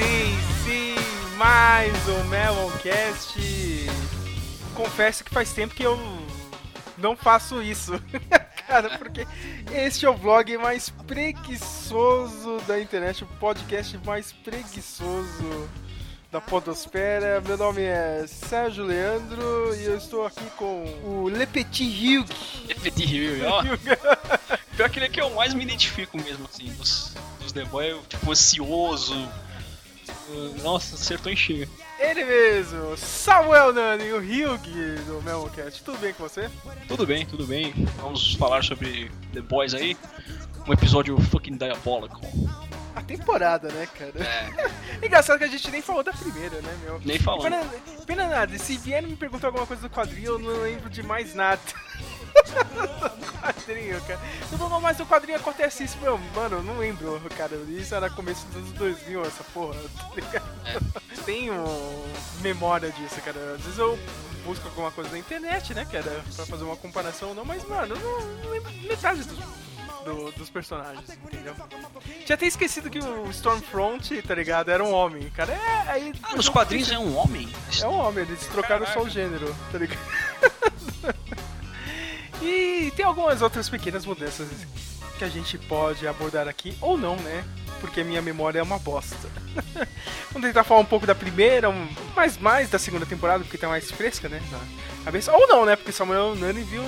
Sim, sim! Mais um Meloncast. Confesso que faz tempo que eu não faço isso. Cara, porque este é o vlog mais preguiçoso da internet, o podcast mais preguiçoso da podosfera. Meu nome é Sérgio Leandro e eu estou aqui com o Le Petit Hugh. Petit Rio, ó. Pior que ele é que eu mais me identifico mesmo, assim, dos, dos The Boy, tipo, ansioso. Nossa, acertou em cheio. Ele mesmo, Samuel Nani, o Hugh do Meloncast. Tudo bem com você? Tudo bem, tudo bem. Vamos falar sobre The Boys aí. Um episódio fucking diabolical. A temporada, né, cara? É, Engraçado que a gente nem falou da primeira, né, meu? nem falando. Pena, pena nada, se vier me perguntar alguma coisa do quadrinho, eu não lembro de mais nada. quadrinho, cara. Falo, mas o quadrinho acontece isso, meu, mano, eu não lembro, cara. Isso era começo dos anos 2000, essa porra, tá ligado? Tenho memória disso, cara. Às vezes eu busco alguma coisa na internet, né, cara, pra fazer uma comparação ou não, mas, mano, eu não, não lembro metade dos, do- dos personagens, entendeu? Tinha até esquecido que o Stormfront, tá ligado, era um homem, cara. É, aí... Ah, nos quadrinhos é um homem? É um homem, eles trocaram só o gênero, tá ligado? e tem algumas outras pequenas mudanças que a gente pode abordar aqui, ou não, né? Porque minha memória é uma bosta. Vamos tentar falar um pouco da primeira, mas mais da segunda temporada, porque tá mais fresca, né? Na cabeça. Ou não, né? Porque Samuel Nani viu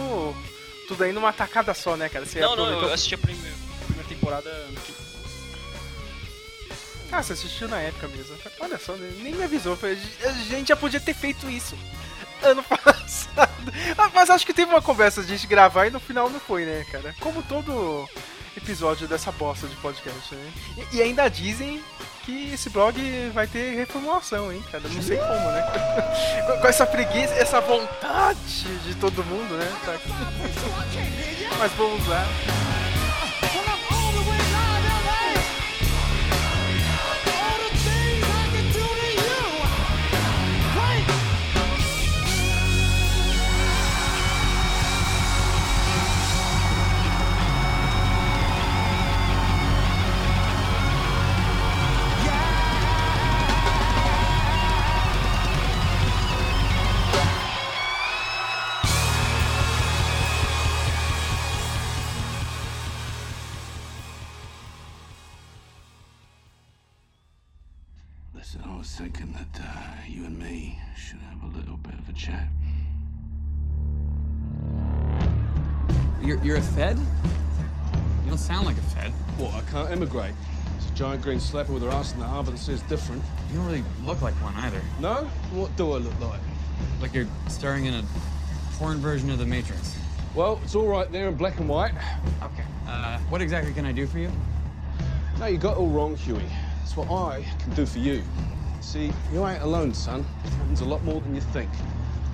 tudo aí numa tacada só, né, cara? Você Não, não, aproveitou- eu assisti a primeira, temporada. Ah, você assistiu na época mesmo. Olha só, nem me avisou. A gente já podia ter feito isso ano passado. Ah, Mas acho que teve uma conversa de gente gravar e no final não foi, né, cara? Como todo episódio dessa bosta de podcast, né? E, ainda dizem que esse blog vai ter reformulação, hein, cara? Não sei como, né? Com- essa preguiça, essa vontade de todo mundo, né? Tá. Mas vamos lá. It's green slapper with her ass in the harbour that says different. You don't really look like one either. No? What do I look like? Like you're starring in a porn version of The Matrix. Well, it's all right there in black and white. Okay. Uh, what exactly can I do for you? No, you got it all wrong, Huey. That's what I can do for you. See, you ain't alone, son. It happens a lot more than you think.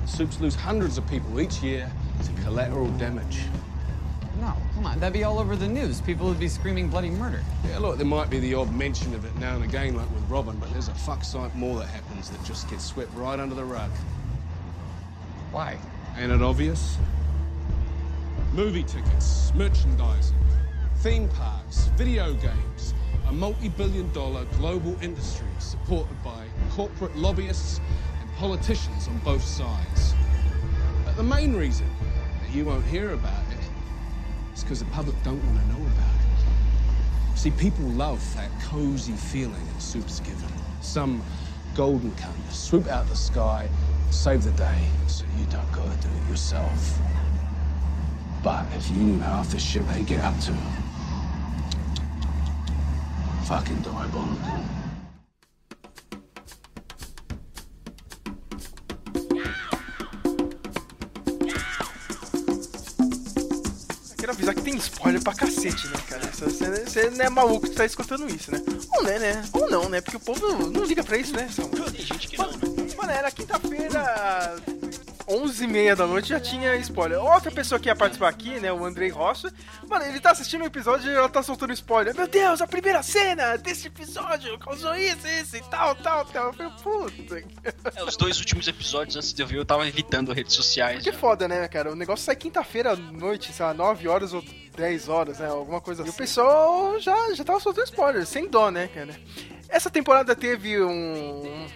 Soups lose hundreds of people each year to collateral damage. Come on. That'd be all over the news. People would be screaming bloody murder. Yeah, look, there might be the odd mention of it now and again, like with Robin, but there's a fuck sight more that happens that just gets swept right under the rug. Why? Ain't it obvious? Movie tickets, merchandising, theme parks, video games, a multi billion dollar global industry supported by corporate lobbyists and politicians on both sides. But the main reason that you won't hear about it is because the public don't want to know about it. See, people love that cozy feeling that Soup's given. Some golden cunt to swoop out the sky, save the day, so you don't gotta do it yourself. But if you knew half the shit they get up to, fucking diabolical. Avisar que tem spoiler pra cacete, né, cara? Você, você não é maluco que tá escutando isso, né? Ou né, né? Ou não, né? Porque o povo não, não liga pra isso, né? São... Tem gente que não, né? Mano, era quinta-feira, 11h30 da noite, já tinha spoiler. Outra pessoa que ia participar aqui, né, o Andrei Rocha, mano, ele tá assistindo o episódio e ela tá soltando spoiler. Meu Deus, a primeira cena desse episódio causou isso, isso e tal, tal, tal. Eu falei, puta. É, os dois últimos episódios antes de eu ver, eu tava evitando redes sociais. Que já. foda, né, cara? O negócio sai quinta-feira à noite, sei lá, 9 horas ou 10 horas, né? Alguma coisa assim. E o pessoal já, já tava soltando spoiler, sem dó, né, cara? Essa temporada teve um.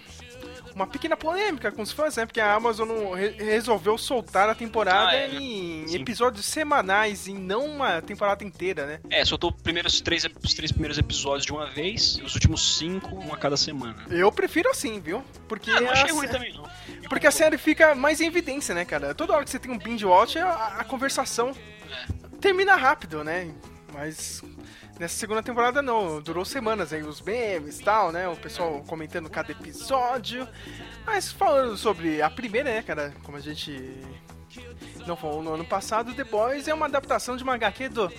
Uma pequena polêmica com os fãs, né? Porque a Amazon re- resolveu soltar a temporada Ah, é, em Sim. episódios semanais e não uma temporada inteira, né? É, soltou os primeiros três, os três primeiros episódios de uma vez, e os últimos cinco, um a cada semana. Eu prefiro assim, viu? Porque Ah, não a achei sé- ruim também, não. Porque a série fica mais em evidência, né, cara? Toda hora que você tem um binge watch, a, a conversação termina rápido, né? Mas nessa segunda temporada não, durou semanas aí, os memes e tal, né? O pessoal comentando cada episódio. Mas falando sobre a primeira, né, cara? Como a gente não falou no ano passado, The Boys é uma adaptação de uma HQ do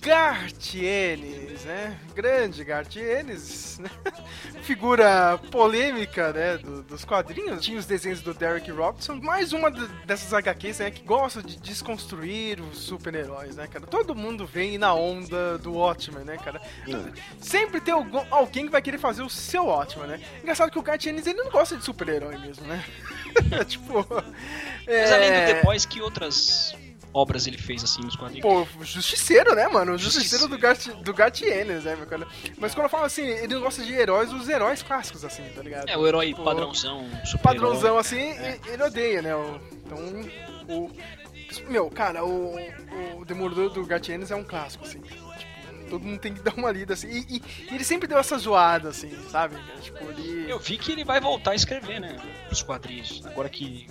Gartienes, né? Grande Gartienes, né? Figura polêmica, né? do- dos quadrinhos. Tinha os desenhos do Derek Robinson. Mais uma dessas HQs, né? Que gosta de desconstruir os super-heróis, né, cara? Todo mundo vem na onda do Watchmen, né, cara? Sempre tem algum- alguém que vai querer fazer o seu Watchmen, né? Engraçado que o Gartienes, ele não gosta de super-herói mesmo, né? tipo... Mas além do é, The Boys, que outras obras ele fez assim nos quadrinhos? Pô, justiceiro, né, mano? O Justiceiro Justiceiro. do, Gart, do né, meu cara? Mas quando eu falo assim, ele gosta de heróis, os heróis clássicos, assim, tá ligado? É, o herói Pô, padrãozão, super Padrãozão, assim, e- ele odeia, né? o- Então, o... Meu, cara, o, o Demolidor do Gartienes é um clássico, assim. Tipo, todo mundo tem que dar uma lida, assim. E, e- e ele sempre deu essa zoada, assim, sabe? cara? Tipo, ele... Eu vi que ele vai voltar a escrever, né? Os quadrinhos. Agora que.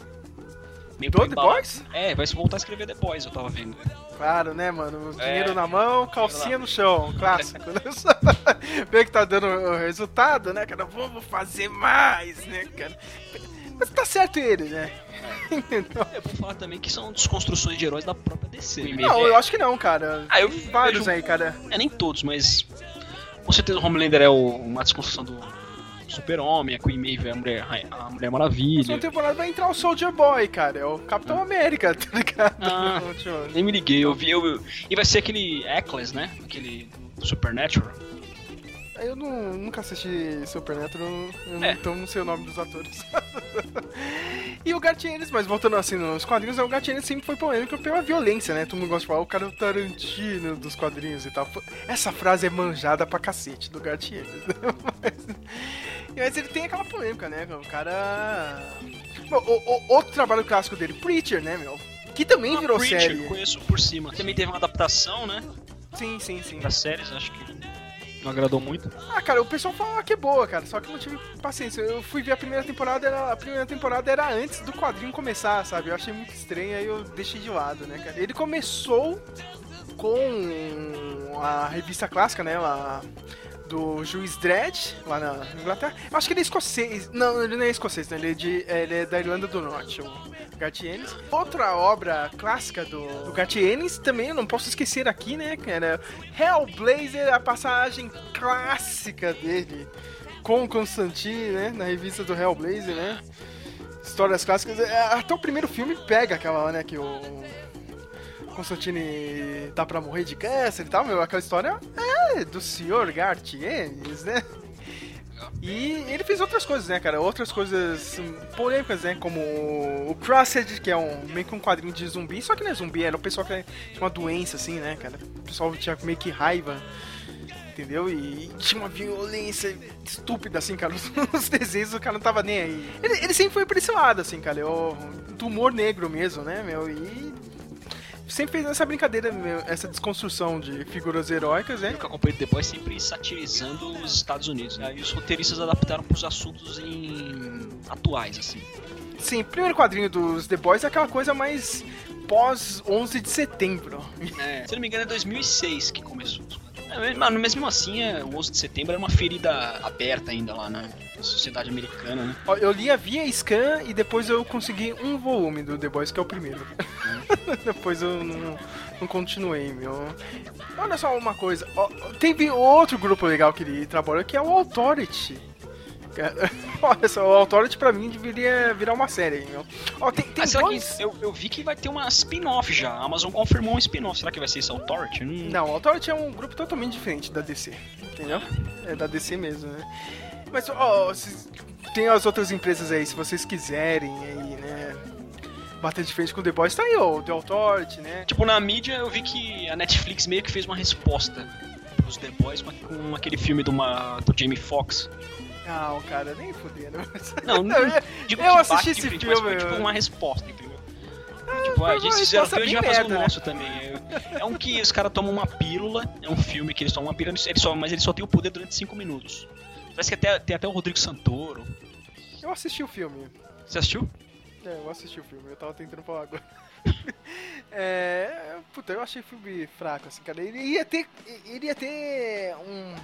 Meio Do The. Boys? É, vai voltar a escrever The Boys, eu tava vendo. Claro, né, mano? É. dinheiro na mão, calcinha no chão, clássico. né? Vê que tá dando o resultado, né, cara? Vamos fazer mais, né, cara? Mas tá certo ele, né? Entendeu? Eu vou falar também que são desconstruções de heróis da própria DC. Não, eu acho que não, cara. Ah, eu Tem vários vejo- aí, cara. É, nem todos, mas. Com certeza o Homelander é o- uma desconstrução do Super-Homem, a Queen Maeve é a Mulher, a Mulher Maravilha. Próxima temporada vai entrar o Soldier Boy, cara. É o Capitão América, tá ligado? Ah. Nem me liguei, eu vi. Eu, eu- e vai ser aquele Eccles, né? Aquele Supernatural. Eu não, nunca assisti Supernatural, É. então não sei o nome dos atores. e o Gartienes, mas voltando assim nos quadrinhos, o Gartienes sempre foi polêmico pela violência, né? Todo mundo gosta de falar, o cara é o Tarantino dos quadrinhos e tal. Essa frase é manjada pra cacete do Gartienes. né? mas, mas ele tem aquela polêmica, né? O cara... Bom, o- o- outro trabalho clássico dele, Preacher, né, meu? Que também Ah, virou Preacher, série. conheço por cima. Também teve uma adaptação, né? Sim, sim, sim. Pra séries, acho que não agradou muito. Ah, cara, o pessoal fala que é boa, cara, só que eu não tive paciência. Eu fui ver a primeira temporada, era, a primeira temporada era antes do quadrinho começar, sabe? Eu achei muito estranho, aí eu deixei de lado, né, cara? Ele começou com a revista clássica, né, lá do Juiz Dredd, lá na Inglaterra. Eu acho que ele é escocês. Não, ele não é escocês, né? Ele é, de, ele é da Irlanda do Norte, o Gartienes. Outra obra clássica do, do Gartienes, também eu não posso esquecer aqui, né, cara? Hellblazer, a passagem clássica dele com o Constantine, né? Na revista do Hellblazer, né? Histórias clássicas. É, Até o primeiro filme pega aquela, né, que o Constantine tá pra morrer de câncer e tal, meu. Aquela história é do Sr. Gartienes, né? E ele fez outras coisas, né, cara? Outras coisas polêmicas, né? Como o Crossed, que é um meio que um quadrinho de zumbi. Só que não é zumbi, era o pessoal que tinha uma doença, assim, né, cara? O pessoal tinha meio que raiva, entendeu? E tinha uma violência estúpida, assim, cara. Os desenhos o cara não tava nem aí. Ele, ele sempre foi pra esse lado, assim, cara. É o, do humor negro mesmo, né, meu? E sempre fez essa brincadeira, essa desconstrução de figuras heróicas, né? Eu que acompanho The Boys sempre satirizando os Estados Unidos. Aí os roteiristas adaptaram pros assuntos em... atuais, assim. Sim, o primeiro quadrinho dos The Boys é aquela coisa mais pós 11 de setembro. É, se não me engano é 2006 que começou. É, Mano, mesmo assim, é, o 11 de setembro era uma ferida aberta ainda lá na sociedade americana, né? Eu lia via scan e depois eu consegui um volume do The Boys, que é o primeiro. depois eu não, não continuei, meu. Olha só uma coisa, teve outro grupo legal que ele trabalhou, que é o Authority. Cara, Olha só, o Authority pra mim deveria virar uma série, meu. Ó, tem, tem Ah, dois... eu, eu vi que vai ter uma spin-off já. A Amazon confirmou um spin-off. Será que vai ser esse Authority? Hum, Não, o Authority é um grupo totalmente diferente da DC, entendeu? É da DC mesmo, né? Mas, ó, tem as outras empresas aí, se vocês quiserem aí, né? Bater de frente com o The Boys, tá aí, ó, o The Authority, né? Tipo, na mídia eu vi que a Netflix meio que fez uma resposta pros The Boys com- com aquele filme do, uma, do Jamie Foxx. Não, cara, nem fuderam. Não, não Eu- digo eu assisti esse frente, mas filme, foi tipo uma resposta, entendeu? tipo, ah, a uma gente fizeram filme, a gente vai fazer o né? nosso também. É, é um que os caras tomam uma pílula, é um filme que eles tomam uma pílula, eles só, mas eles só têm o poder durante 5 minutos. Parece que até, tem até o Rodrigo Santoro. Eu assisti o filme. Você assistiu? É, eu assisti o filme, eu tava tentando falar agora. é. Puta, eu achei o filme fraco, assim, cara. Ele ia ter. Ele ia ter um.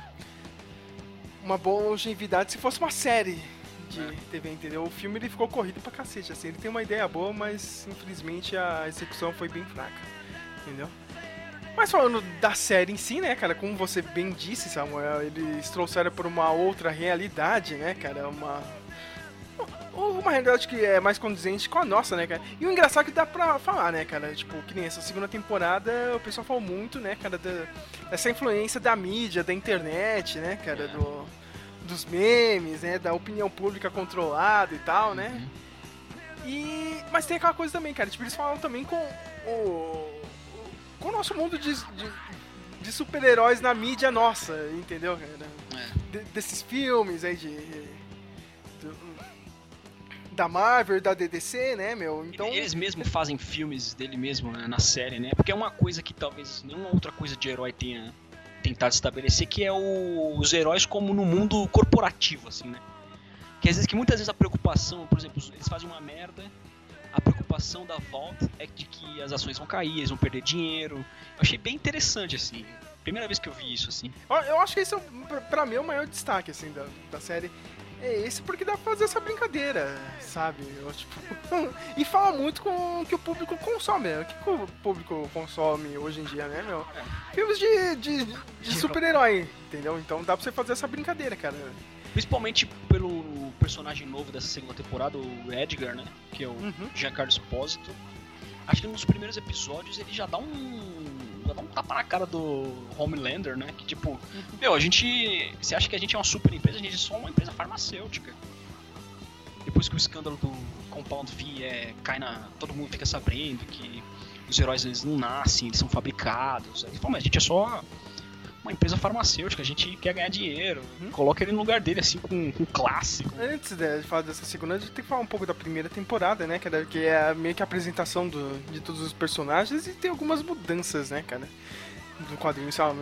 Uma boa longevidade se fosse uma série de TV, entendeu? O filme ele ficou corrido pra cacete, assim. Ele tem uma ideia boa, mas infelizmente a execução foi bem fraca, entendeu? Mas falando da série em si, né, cara, como você bem disse, Samuel, eles trouxeram por uma outra realidade, né, cara, uma uma realidade que é mais condizente com a nossa, né, cara? E o engraçado é que dá pra falar, né, cara? Tipo, que nem essa segunda temporada, o pessoal falou muito, né, cara, da, dessa influência da mídia, da internet, né, cara, do, dos memes, né, da opinião pública controlada e tal, né? E... Mas tem aquela coisa também, cara, tipo, eles falam também com o... com o nosso mundo de... de, de super-heróis na mídia nossa, entendeu, cara? De- desses filmes aí de... do- da Marvel, da DDC, né, meu? Então, Eles mesmo fazem filmes dele mesmo né, na série, né? Porque é uma coisa que talvez nenhuma outra coisa de herói tenha tentado estabelecer, que é o- os heróis como no mundo corporativo, assim, né? Que às vezes que muitas vezes a preocupação, por exemplo, eles fazem uma merda, a preocupação da volta é de que as ações vão cair, eles vão perder dinheiro. Eu achei bem interessante, assim. Primeira vez que eu vi isso, assim. Eu acho que esse é, pra mim, é o maior destaque, assim, da, da série. É esse porque dá pra fazer essa brincadeira, sabe? Eu, tipo, e fala muito com o que o público consome, né? O que, o público consome hoje em dia, né, meu? Filmes de, de, de super-herói, entendeu? Então dá pra você fazer essa brincadeira, cara. Principalmente pelo personagem novo dessa segunda temporada, o Edgar, né? Que é o Uhum. Giancarlo Espósito. Acho que nos primeiros episódios ele já dá um. Já dá um tapa na cara do Homelander, né? Que tipo, meu, a gente. Você acha que a gente é uma super empresa, a gente é só uma empresa farmacêutica. Depois que o escândalo do Compound V é, cai na. Todo mundo fica sabendo que os heróis eles não nascem, eles são fabricados. Aí ele fala, mas a gente é só uma empresa farmacêutica, a gente quer ganhar dinheiro. Coloca ele no lugar dele, assim, com, com classe. com- Antes de falar dessa segunda, a gente tem que falar um pouco da primeira temporada, né, cara? Que é meio que a apresentação do, de todos os personagens e tem algumas mudanças, né, cara? Do quadrinho, sabe?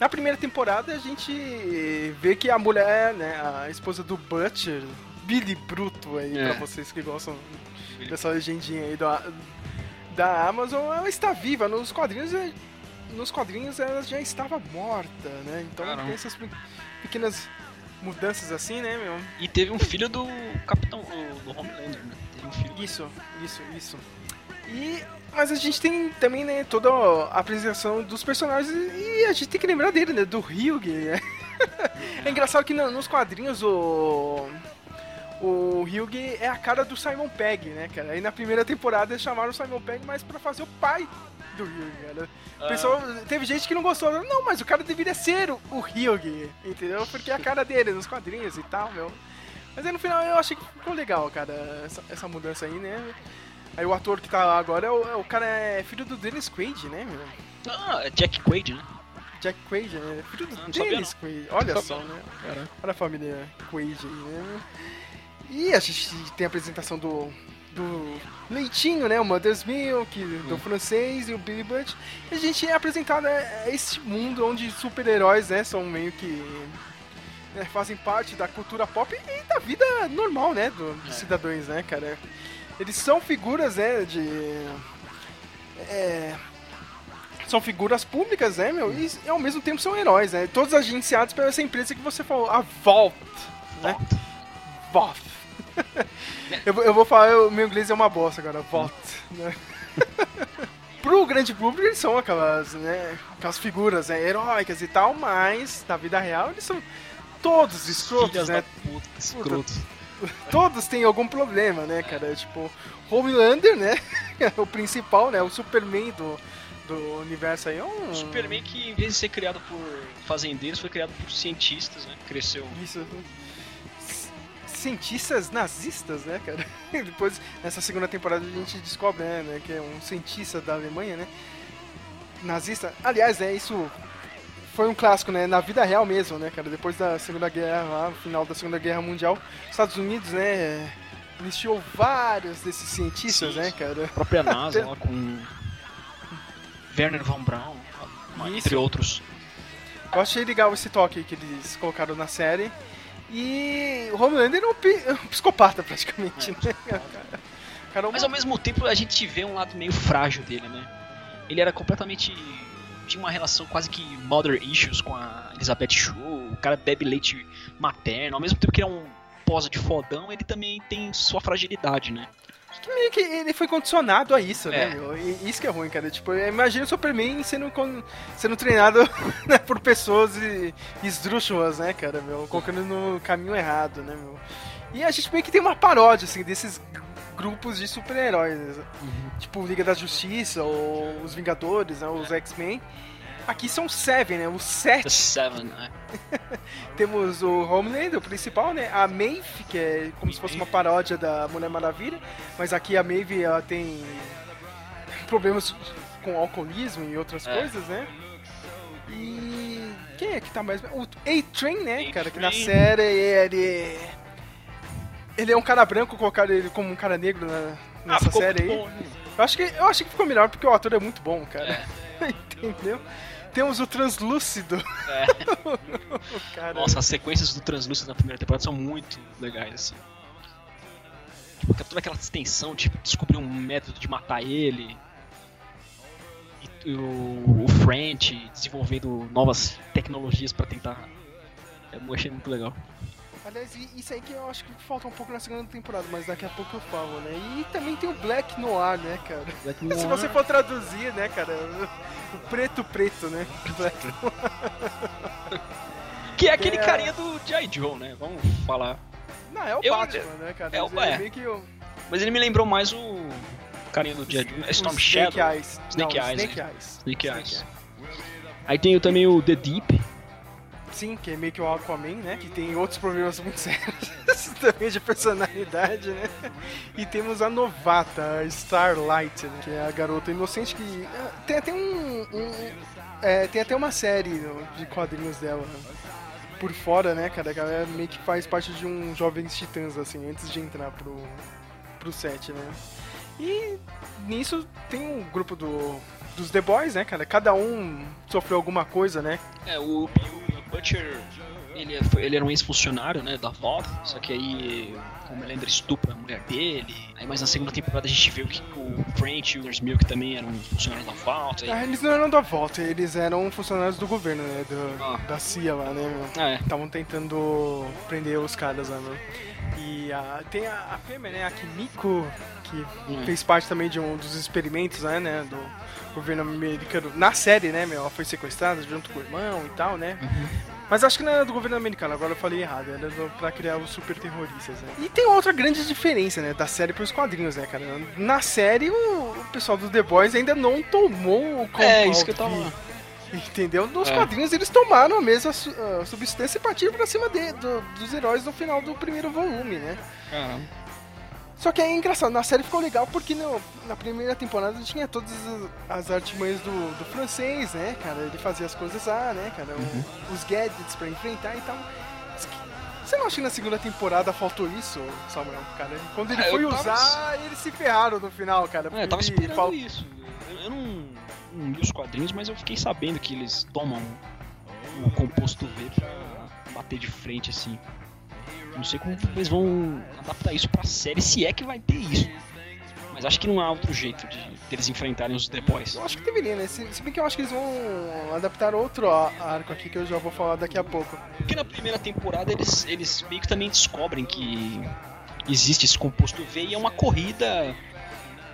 na primeira temporada a gente vê que a mulher, né, a esposa do Butcher, Billy Bruto aí, É. pra vocês que gostam dessa legendinha aí da, da Amazon, ela está viva. Nos quadrinhos, nos quadrinhos ela já estava morta, né? Então Caramba. tem essas pe- pequenas mudanças assim, né, meu? E teve um filho do Capitão. do, Homelander, né? Um. Isso, isso, isso. E mas a gente tem também, né, toda a apresentação dos personagens e a gente tem que lembrar dele, né, do Ryug. né? É engraçado que no- nos quadrinhos o o Ryug é a cara do Simon Pegg, né, cara? Aí na primeira temporada eles chamaram o Simon Pegg mais pra fazer o pai do Ryug, cara. O pessoal, teve gente que não gostou. Não, mas o cara deveria ser o, o Ryug, entendeu? Porque é a cara dele nos quadrinhos e tal, meu. Mas aí no final eu achei que ficou legal, cara, essa, essa mudança aí, né? Aí o ator que tá lá agora é o, é o cara é filho do Dennis Quaid, né, meu? Ah, é Jack Quaid, né? Jack Quaid, né? Filho do Ah, não Dennis Quaid. Olha Não só, né? Olha a família Quaid aí, né? E a gente tem a apresentação do, do Leitinho, né? O Mother's Milk, do francês e o Billy Butt. E a gente é apresentado a esse mundo onde super-heróis, né? São meio que... né, fazem parte da cultura pop e da vida normal, né? do- dos cidadãos, né, cara? Eles são figuras, né? De... É, são figuras públicas, né, meu? E ao mesmo tempo são heróis, né? Todos agenciados pela essa empresa que você falou, a Vault, né? Vault. eu, vou- eu vou falar, o meu inglês é uma bosta agora, Vault. Né? pro grande público eles são aquelas, né, aquelas figuras né, heróicas e tal, mas na vida real eles são todos escrotos, Filhas né? da puta, escroto. Todos têm algum problema, né, cara? Tipo, Homelander, né? o principal, né? O Superman do, do universo aí é um. Superman que, em vez de ser criado por fazendeiros, foi criado por cientistas, né? Cresceu. Isso. Cientistas nazistas, né, cara? Depois, nessa segunda temporada, a gente descobre, né, né, que é um cientista da Alemanha, né? Nazista. Aliás, né, isso foi um clássico, né, na vida real mesmo, né, cara? Depois da Segunda Guerra, lá, final da Segunda Guerra Mundial, os Estados Unidos, né, enlistou vários desses cientistas, Sim, né, sim. cara? A própria NASA lá com Werner von Braun, Isso. entre outros. Eu achei legal esse toque que eles colocaram na série. E o Homelander é um, é psicopata, praticamente, né? Cara, cara, é Mas uma- ao mesmo tempo a gente vê um lado meio frágil dele, né? Ele era completamente. tinha uma relação quase que mother issues com a Elizabeth Shue, o cara bebe leite materno, ao mesmo tempo que ele é um posa de fodão, ele também tem sua fragilidade, né? Que meio que ele foi condicionado a isso, né, É. meu? E isso que é ruim, cara. Tipo, imagina o Superman sendo, sendo treinado né, por pessoas e- esdrúxulas, né, cara, meu? Colocando no caminho errado, né, meu? E a gente meio que tem uma paródia, assim, desses grupos de super-heróis. né? Tipo, Liga da Justiça, ou os Vingadores, né, os X-Men. Aqui são Seven, né? Os sete Seven, né? Temos o Homelander, o principal, né? A Maeve, que é como se fosse uma paródia da Mulher Maravilha, mas aqui a Maeve ela tem problemas com alcoolismo e outras É. coisas, né? E quem é que tá mais o A-Train, né, cara, que na série ele ele é um cara branco, colocaram ele como um cara negro na, Ah, nessa ficou série aí. bom, né? Eu acho que eu acho que ficou melhor porque o ator é muito bom, cara. É. Entendeu? Temos o translúcido. É. Nossa, as sequências do Translúcido na primeira temporada são muito legais, assim. Tipo, toda aquela extensão, tipo, descobrir um método de matar ele. E o, o French desenvolvendo novas tecnologias pra tentar. Eu achei muito legal. Aliás, e- isso aí que eu acho que falta um pouco na segunda temporada, mas daqui a pouco eu falo, né? E também tem o Black Noir, né, cara? Se você for traduzir, né, cara? O preto preto, né? Black Que é aquele É. carinha do G.I. Joe, né? Vamos falar. Não, é o Eu- Batman, né, cara? é o- Mas ele é. o Mas ele me lembrou mais o carinha do G.I. Joe. É Storm Shadow. Snake Eyes. Snake Não, Eyes, Snake né? Eyes. Snake Eyes. Aí tem também o The Deep. Sim, que é meio que o Aquaman, né? Que tem outros problemas muito sérios também de personalidade, né? E temos a novata, a Starlight, né? que é a garota inocente que. ah, Tem até um. um- é, tem até uma série de quadrinhos dela por fora, né, cara? Que ela meio que faz parte de um Jovens Titãs, assim, antes de entrar pro, pro set, né? E nisso tem um grupo do, dos The Boys, né, cara? Cada um sofreu alguma coisa, né? É, o Butcher, ele, é- ele era um ex-funcionário, né, da Vault, só que aí o Homelander estupra a mulher dele, aí mais na segunda temporada a gente viu que o French e o Nurse Milk também eram funcionários da Vault, aí... Ah, eles não eram da volta, eles eram funcionários do governo, né? do- Ah. Da CIA lá, né? meu? É, Estavam tentando prender os caras lá? E a, tem a, a fêmea, né? A Kimiko, que Hum. fez parte também de um dos experimentos, né? né, Do governo americano. Na série, né, meu? Ela foi sequestrada junto com o irmão e tal, né? Mas acho que não era do governo americano, agora eu falei errado. Era do, pra criar os super terroristas, né? E tem outra grande diferença, né? Da série pros quadrinhos, né, cara? Na série, o, o pessoal do The Boys ainda não tomou o é Compound isso que eu tava... Entendeu? Nos É. quadrinhos eles tomaram a mesma su- substância e partiram pra cima de- do- dos heróis no final do primeiro volume, né? Caramba. Só que é engraçado, na série ficou legal porque no- na primeira temporada tinha todas as, as artimanhas do, do francês, né, cara? Ele fazia as coisas lá, né, cara? O- Os gadgets pra enfrentar e tal. Mas Você não acha que na segunda temporada faltou isso, Samuel, cara? Quando ele Ah, foi tava- usar, eles se ferraram no final, cara. É, eu tava esperando fal- isso. Eu, eu não, não li os quadrinhos, mas eu fiquei sabendo que eles tomam o composto V pra bater de frente, assim. Não sei como eles vão adaptar isso pra série, se é que vai ter isso. Mas acho que não há outro jeito de deles enfrentarem os The Boys. Eu acho que deveria, né? Se, se bem que eu acho que eles vão adaptar outro arco aqui que eu já vou falar daqui a pouco. Porque na primeira temporada eles, eles meio que também descobrem que existe esse composto V e é uma corrida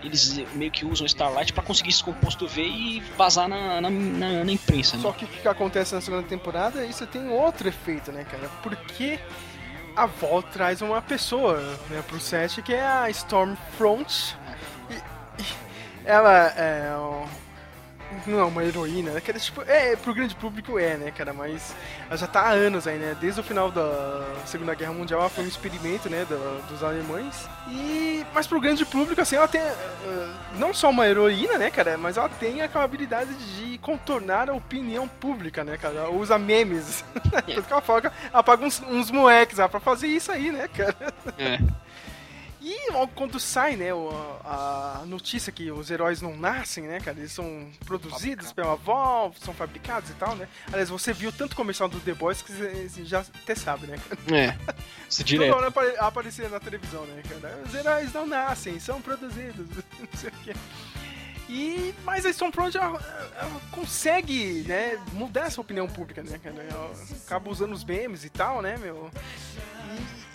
eles meio que usam Starlight pra conseguir esse composto V e vazar na, na, na- na imprensa, né? Só que o que acontece na segunda temporada, isso tem outro efeito, né, cara? Porque a Vol traz uma pessoa né, pro set que é a Stormfront. E, e ela é. Não é uma heroína, né? cara? Tipo, é, pro grande público é, né, cara? Mas ela já tá há anos aí, né? Desde o final da Segunda Guerra Mundial ela foi um experimento, né, da- dos alemães. E. Mas pro grande público, assim, ela tem. eh, não só uma heroína, né, cara? Mas ela tem aquela habilidade de contornar a opinião pública, né, cara? Ela usa memes. Tanto que ela fala que ela paga uns, uns moleques lá pra fazer isso aí, né, cara? É. E logo quando sai, né, o- a notícia que os heróis não nascem, né, cara, eles são produzidos pela Valve, são fabricados e tal, né. Aliás, você viu tanto comercial do The Boys que você já até sabe, né. É. Se Toda direto. hora apare- aparecia na televisão, né, cara. Os heróis não nascem, são produzidos, não sei o quê. E, mas a Stormfront ela, ela consegue, né, mudar essa opinião pública, né, cara. Ela acaba usando os memes e tal, né, meu. E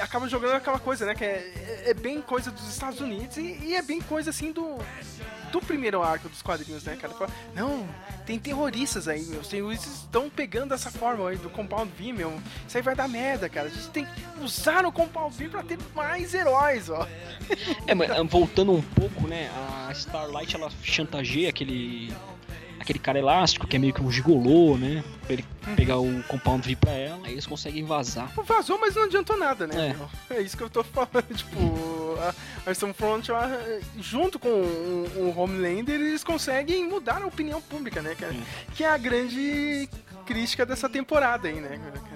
acaba jogando aquela coisa, né, que é, é bem coisa dos Estados Unidos e, e é bem coisa, assim, do, do primeiro arco dos quadrinhos, né, cara. Não, tem terroristas aí, meu. Os terroristas estão pegando essa forma aí do Compound V, meu. Isso aí vai dar merda, cara. A gente tem que usar o Compound V pra ter mais heróis, ó. É, mas ah, voltando um pouco, né? A Starlight ela chantageia aquele. Aquele cara elástico que é meio que um gigolô, né? Pra ele pegar o Compound V pra ela, aí eles conseguem vazar. Vazou, mas não adiantou nada, né? É. É, isso que eu tô falando. Tipo, a, Stormfront, junto com o, Homelander, eles conseguem mudar a opinião pública, né, cara? Que é a grande crítica dessa temporada aí, né, cara?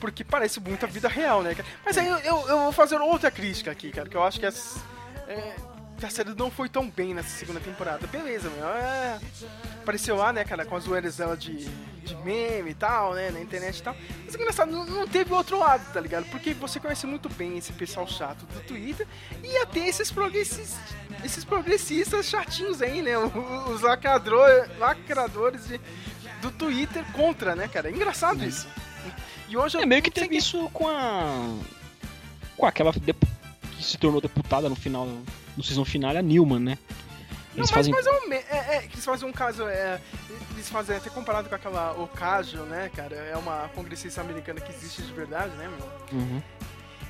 Porque parece muito a vida real, né, cara? Mas aí eu, eu, eu vou fazer outra crítica aqui, cara, que eu acho que as, é, que a série não foi tão bem nessa segunda temporada. Beleza, meu. É, apareceu lá, né, cara, com as zoeiras dela de, de meme e tal, né, na internet e tal. Mas engraçado, não, não teve outro lado, tá ligado? Porque você conhece muito bem esse pessoal chato do Twitter e ter esses progressistas, esses progressistas chatinhos aí, né? Os lacrador, lacradores de- do Twitter contra, né, cara? É engraçado isso. E hoje É meio que teve isso com a. com aquela que se tornou deputada no final, no season final, a Newman, né? Não, Eles mas fazem. menos. É, é, que eles fazem um caso. É, eles fazem até comparado com aquela Ocasio, né, cara? É uma congressista americana que existe de verdade, né, meu? Uhum.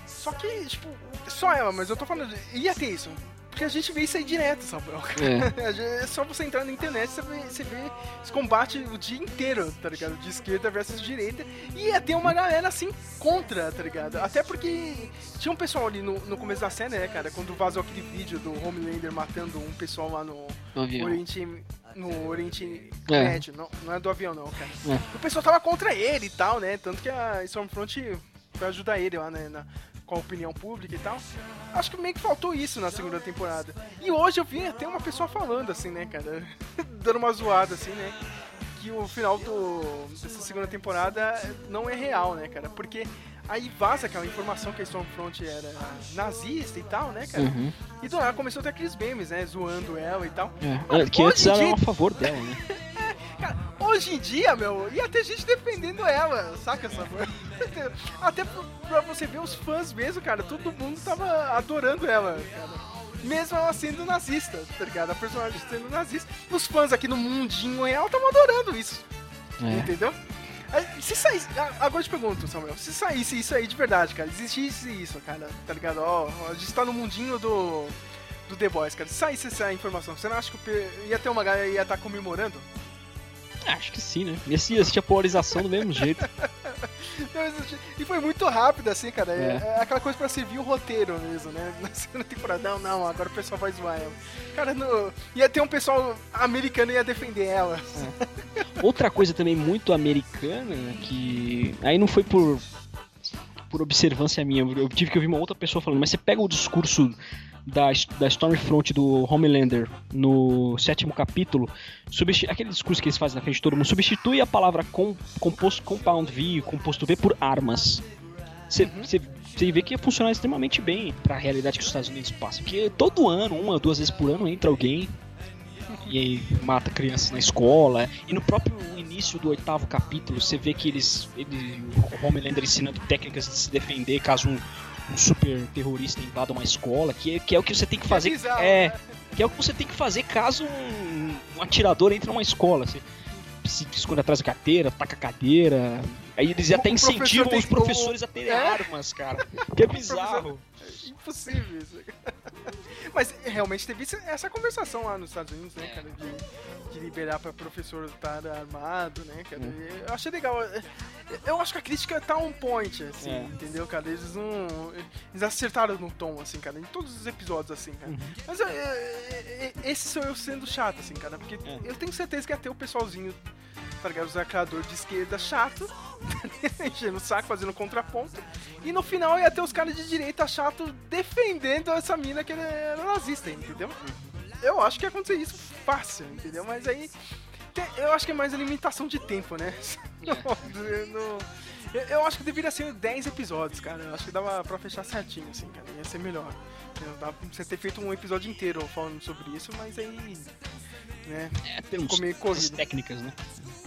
Só que, tipo, só ela, mas eu tô falando. Ia ter isso. Porque a gente vê isso aí direto, Samuel. É. É só você entrar na internet, você vê, você vê esse combate o dia inteiro, tá ligado? De esquerda versus direita. E ia ter uma galera assim contra, tá ligado? Até porque tinha um pessoal ali no, no começo da série, né, cara? Quando vazou aquele vídeo do Homelander matando um pessoal lá no. Oriente. No Oriente É. Médio, não, não é do avião, não, cara. É. O pessoal tava contra ele e tal, né? Tanto que a Stormfront foi ajudar ele lá, né? na- com a opinião pública e tal. Acho que meio que faltou isso na segunda temporada. E hoje eu vi até uma pessoa falando assim, né, cara? Dando uma zoada assim, né? Que o final do, dessa segunda temporada não é real, né, cara? Porque aí vaza aquela informação que a Stormfront era nazista e tal, né, cara? Uhum. E do nada começou a ter aqueles memes, né? Zoando ela e tal. É. Que antes Hoje em era dia- a favor dela, né? Cara, hoje em dia, meu, ia ter gente defendendo ela, saca, Samuel? Até pra- você ver os fãs mesmo, cara, todo mundo tava adorando ela, cara. Mesmo ela sendo nazista, tá ligado? A personagem sendo nazista. Os fãs aqui no mundinho real estavam adorando isso, É. entendeu? Se saísse. Agora eu te pergunto, Samuel, se saísse isso aí de verdade, cara, existisse isso, cara, tá ligado? Ó, a gente tá no mundinho do. Do The Boys, cara. Se saísse essa informação, você não acha que o P- ia ter uma galera ia estar comemorando? Acho que sim, né? Nesse ia assistir a polarização do mesmo jeito. Mas, E foi muito rápido, assim, cara. É, É. é aquela coisa pra servir o roteiro mesmo, né? Na segunda temporada, não, não, agora o pessoal vai zoar ela. Cara, no... ia ter um pessoal americano e ia defender ela. Outra coisa também muito americana, que aí não foi por por observância minha, eu tive que ouvir uma outra pessoa falando, mas você pega o discurso da, da Stormfront do Homelander no sétimo capítulo, aquele discurso que eles fazem na frente de todo mundo, substitui a palavra com, composto compound V, composto V por armas. Você você- você vê que ia funcionar extremamente bem pra realidade que os Estados Unidos passam. Porque todo ano, uma, duas vezes por ano, entra alguém e aí mata crianças na escola. E no próprio início do oitavo capítulo, você vê que eles. Ele, o Homelander ensinando técnicas de se defender caso um, um super terrorista invada uma escola, que, é- que é o que você tem que fazer. bizarro, é, né? que é o que você tem que fazer caso um, um atirador entre numa escola. Você se esconde atrás da carteira, taca a cadeira. Aí eles O- até professor incentivam tem os o- professores a terem É? armas, cara. Que é bizarro. Impossível isso. Mas realmente teve essa conversação lá nos Estados Unidos, né, cara? De, de liberar pra professor estar armado, né, cara? E Eu achei legal. Eu acho que a crítica tá on point, assim, É. entendeu, cara? Eles não. Eles acertaram no tom, assim, cara, em todos os episódios, assim, cara. Mas é, é, é, esse sou eu sendo chato, assim, cara, porque É. eu tenho certeza que ia ter o pessoalzinho, tá ligado? Os lacradores de esquerda chato, enchendo o saco, fazendo contraponto. E no final ia ter os caras de direita chato defendendo essa mina que era nazista, entendeu? Eu acho que ia acontecer isso fácil, entendeu? Mas aí. Eu acho que é mais a limitação de tempo, né? No- no- eu, acho que deveria ser 10 episódios, cara. Eu acho que dava pra fechar certinho, assim, cara. Ia ser melhor. Dava pra você ter feito um episódio inteiro falando sobre isso, mas aí. Né? É, tem uns, corrido. técnicas, né?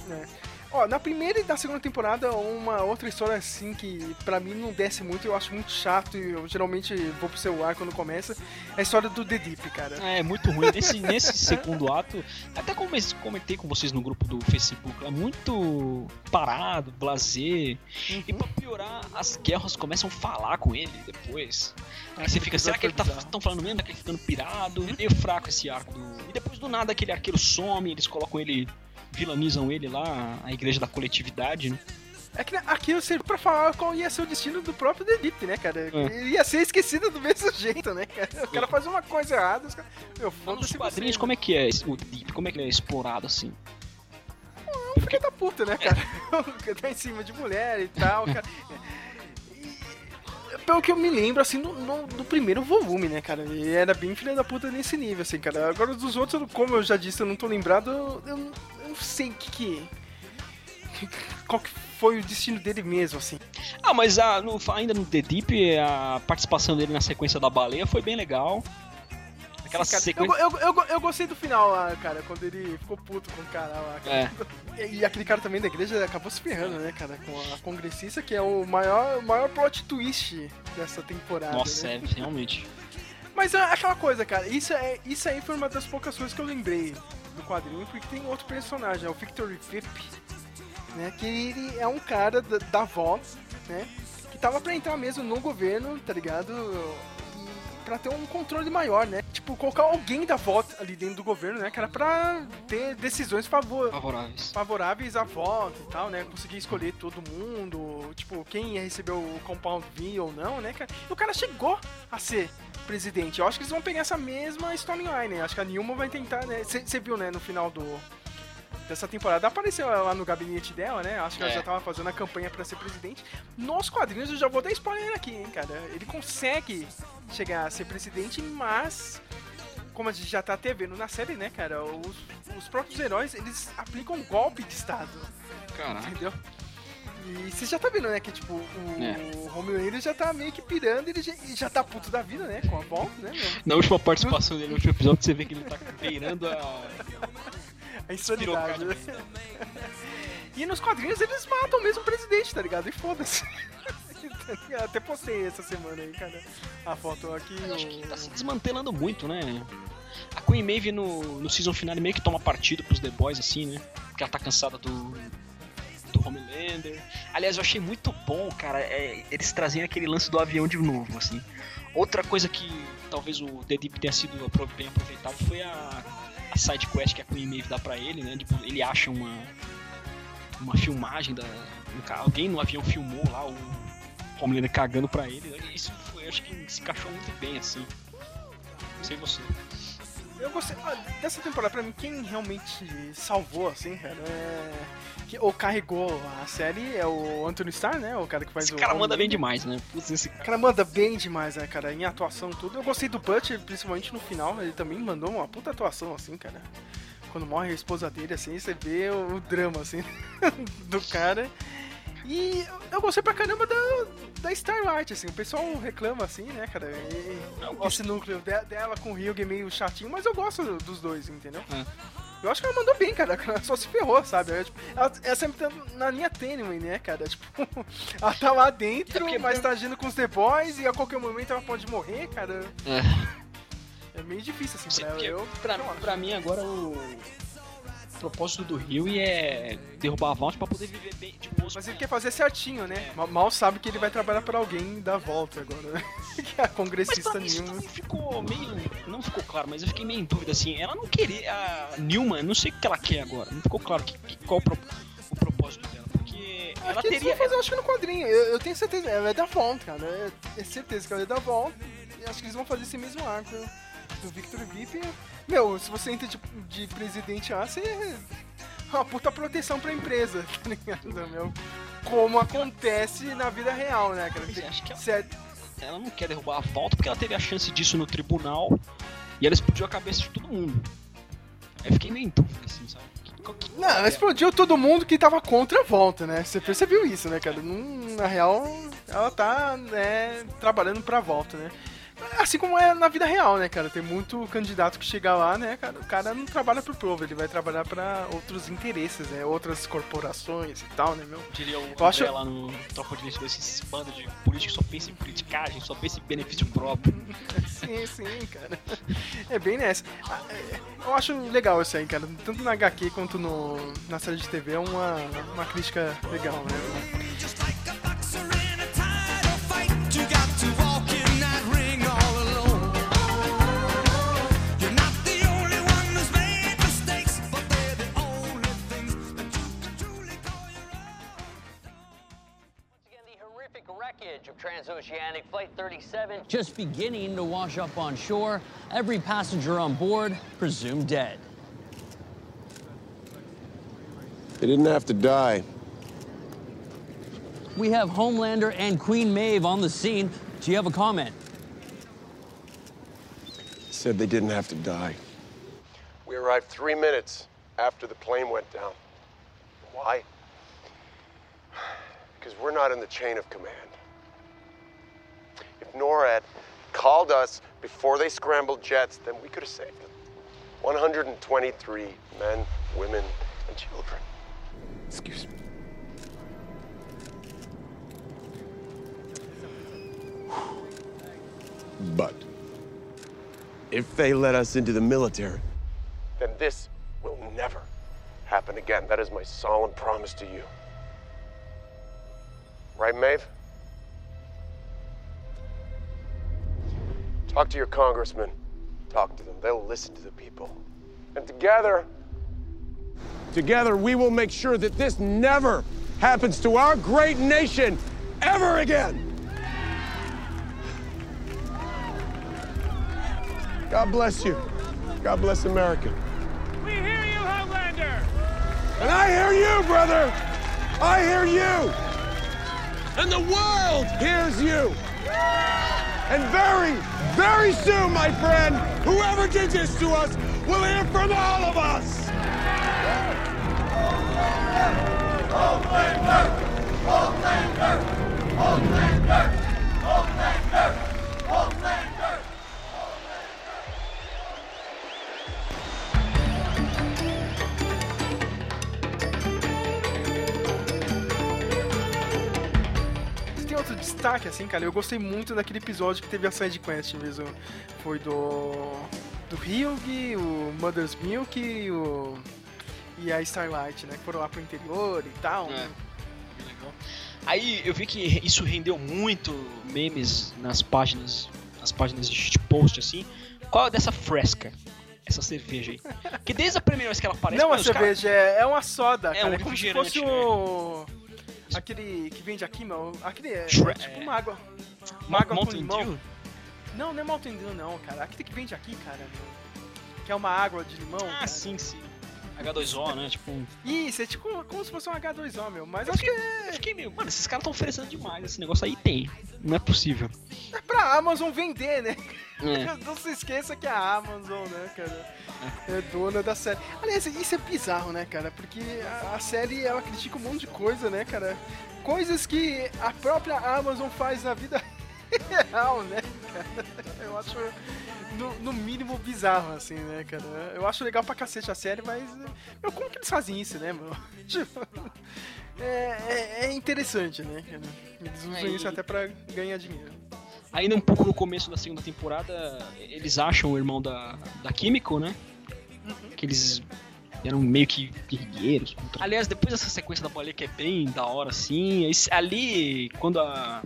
Né? Ó, na primeira e na segunda temporada, uma outra história assim que pra mim não desce muito, eu acho muito chato e eu geralmente vou pro celular quando começa, é a história do The Deep, cara. É muito ruim. Nesse, nesse segundo ato, até como comentei com vocês no grupo do Facebook, é muito parado, blazer. Uhum. E pra piorar, as guerras começam a falar com ele depois. Aí você fica, será que ele tá tão falando mesmo? Será que ele tá ficando pirado? Meio fraco esse arco. Do... E depois do nada aquele arqueiro some, eles colocam ele, vilanizam ele lá, a igreja da coletividade, né? É que aqui eu serviu pra falar qual ia ser o destino do próprio Deep, né, cara? É. Ia ser esquecido do mesmo jeito, né, cara? O cara faz uma coisa errada, os caras. Meu, foda-se quadrinhos, como é que é o Deep? Como é que ele é explorado assim? É um filho da puta, né, cara? tá em cima de mulher e tal, cara. Pelo que eu me lembro, assim, no, no- primeiro volume, né, cara? Ele era bem filho da puta nesse nível, assim, cara. Agora dos outros, como eu já disse, eu não tô lembrado, eu, eu não- sei o que que... Qual que foi o destino dele mesmo, assim. Ah, mas a, no- ainda no The Deep, a participação dele na sequência da baleia foi bem legal. Aquela cara, sequência. eu, eu, eu, eu gostei do final lá, cara, quando ele ficou puto com o cara lá. cara. É. E, e aquele cara também da igreja acabou se ferrando, né, cara, com a congressista, que é o maior, maior plot twist dessa temporada. Nossa, né? é, realmente. Mas é aquela coisa, cara, isso, é, isso aí foi uma das poucas coisas que eu lembrei do quadrinho, porque tem outro personagem, é o Victory Vip, né, que ele é um cara da, da Vox, né, que tava pra entrar mesmo no governo, tá ligado, e pra ter um controle maior, né, tipo, colocar alguém da Vox ali dentro do governo, né, cara, pra ter decisões favor, Favoráveis. favoráveis à volta e tal, né? Conseguir escolher todo mundo, tipo, quem ia receber o Compound V ou não, né, cara? E o cara chegou a ser presidente. Eu acho que eles vão pegar essa mesma storyline, né? Acho que a Nilma vai tentar, né? Você viu, né, no final do dessa temporada, apareceu ela lá no gabinete dela, né? Acho que ela É. já tava fazendo a campanha pra ser presidente. Nos quadrinhos, eu já vou dar spoiler aqui, hein, cara. Ele consegue chegar a ser presidente, mas como a gente já tá até vendo na série, né, cara, os, os próprios heróis, eles aplicam um golpe de estado, Caraca. entendeu? E você já tá vendo, né, que tipo, o É. Homelander já tá meio que pirando, ele já, já tá puto da vida, né, com a Vol, né, meu? Na última participação dele, no último episódio, você vê que ele tá beirando a. A insanidade, né? E nos quadrinhos eles matam mesmo o presidente, tá ligado? E foda-se. Até postei essa semana aí, cara, a foto aqui. Eu acho que tá se desmantelando muito, né? A Queen Maeve no, no season final meio que toma partido pros The Boys, assim, né? Porque ela tá cansada do. do Homelander. Aliás, eu achei muito bom, cara, é, eles trazerem aquele lance do avião de novo, assim. Outra coisa que talvez o The Deep tenha sido bem aproveitado foi a side quest que a Queen Maeve dá pra ele, né? Tipo, ele acha uma. uma filmagem da. Alguém no avião filmou lá o Homelander cagando pra ele. Isso foi, acho que se encaixou muito bem, assim. Não sei você. Eu gostei. ah, dessa temporada, pra mim, quem realmente salvou, assim, cara, é. Que, ou carregou a série é o Anthony Starr, né? O cara que faz Esse o. cara manda bem demais, né? Putz, esse O cara manda bem demais, né, cara? Em atuação e tudo. Eu gostei do Butcher, principalmente no final. Ele também mandou uma puta atuação, assim, cara. Quando morre a esposa dele, assim, você vê o drama, assim, do cara. E eu- gostei pra caramba da, da Starlight, assim. O pessoal reclama, assim, né, cara? E, esse núcleo de- dela com o Hyuga meio chatinho, mas eu gosto dos dois, entendeu? É. Eu acho que ela mandou bem, cara. Ela só se ferrou, sabe? Ela, tipo, ela, ela sempre tá na linha tênue, né, cara? Tipo, ela tá lá dentro, É mas tá agindo com os The Boys e a qualquer momento ela pode morrer, cara. É. É meio difícil, assim, Sim, pra ela. porque Eu, pra, eu pra mim agora o propósito do Rio é derrubar a Vault pra poder viver bem de boas Mas ele quer fazer certinho, né? Ma- Mal sabe que ele vai trabalhar pra alguém da volta agora, né? que é a Mas congressista pra mim isso ficou meio. Não ficou claro, mas eu fiquei meio em dúvida assim. Ela não queria. A Newman, não sei o que ela quer agora. Não ficou claro que, que- qual o, pro- o propósito dela. Porque ela Acho que eles teria. fazer, acho que no quadrinho. Eu, eu tenho certeza. Ela é da volta, cara. É, é certeza que ela é da volta. E acho que eles vão fazer esse mesmo arco do Victor Vip. Meu, se você entra de, de presidente lá, você é uma puta proteção pra empresa, tá ligado, meu? Como acontece na vida real, né, cara? É, acho que ela- Certo. Ela não quer derrubar a volta porque ela teve a chance disso no tribunal e ela explodiu a cabeça de todo mundo. Aí fiquei meio em dúvida, assim, sabe? Não, ela explodiu todo mundo que tava contra a volta, né? Você percebeu isso, né, cara? Na real, ela tá, né, trabalhando pra volta, né? Assim como é na vida real, né, cara? Tem muito candidato que chega lá, né, cara? O cara não trabalha pro povo, ele vai trabalhar pra outros interesses, né? Outras corporações e tal, né, meu? Diria o André acho- lá no Tropa de Elite, esses bando de políticos só pensa em politicagem, só pensa em benefício próprio. Sim, sim, cara. É bem nessa. Ah, é, Eu acho legal isso aí, cara. Tanto na HQ quanto no, na série de TV é uma, uma crítica legal, né? Wreckage of transoceanic Flight 37 Just beginning to wash up on shore, every passenger on board presumed dead. They didn't have to die. We have Homelander and Queen Maeve on the scene. Do you have a comment? Said they didn't have to die. We arrived three minutes after the plane went down. Why? Because we're not in the chain of command. If NORAD called us before they scrambled jets, then we could have saved them. 123 men, women, and children. Excuse me. But if they let us into the military, then this will never happen again. That is my solemn promise to you. Right, Maeve? Talk to your congressman. Talk to them. They'll listen to the people. And together, together, we will make sure that this never happens to our great nation ever again. God bless you. God bless America. We hear you, Homelander! And I hear you, brother. I hear you. And the world hears you. And very, very soon, my friend, whoever did this to us will hear from all of us. Destaque, assim, cara? Eu gostei muito daquele episódio que teve a side quest mesmo. Foi do. do Hyug, o Mother's Milk e o. e a Starlight, né? Que foram lá pro interior e tal. É. Legal. Aí eu vi que isso rendeu muito memes nas páginas, nas páginas de shitpost assim. Qual é dessa fresca? Essa cerveja aí. Que desde a primeira vez que ela aparece, Não caras- cerveja, é é uma soda, É cara. um É como se fosse o. Aquele que vende aqui, meu. Aquele é, é tipo uma água. Uma água com Mountain limão. Dew? Não, não é Mountain Dew, não, cara. Aquele que vende aqui, cara. meu. Que é uma água de limão. Ah, cara. sim, sim. H2O, né? Tipo, Isso, é tipo como se fosse um H2O, meu. Mas acho que é, eu fiquei meio, mano, esses caras estão oferecendo demais. Esse negócio aí tem. Não é possível. é pra Amazon vender, né? É. Não se esqueça que a Amazon, né, cara, é dona da série. Aliás, isso é bizarro, né, cara? Porque a, a série, ela critica um monte de coisa, né, cara? Coisas que a própria Amazon faz na vida real, né, cara. Eu acho, no, no mínimo, bizarro, assim, né, cara? Eu acho legal pra cacete a série, mas. Meu, como que eles fazem isso, né, meu? Tipo, é, é, é interessante, né? Eles usam É, e- isso até pra ganhar dinheiro. Ainda um pouco no começo da segunda temporada, eles acham o irmão da, da Químico, né? Que eles eram meio que guerrilheiros. contra- Aliás, depois dessa sequência da bolinha que é bem da hora, assim, esse- ali, quando a-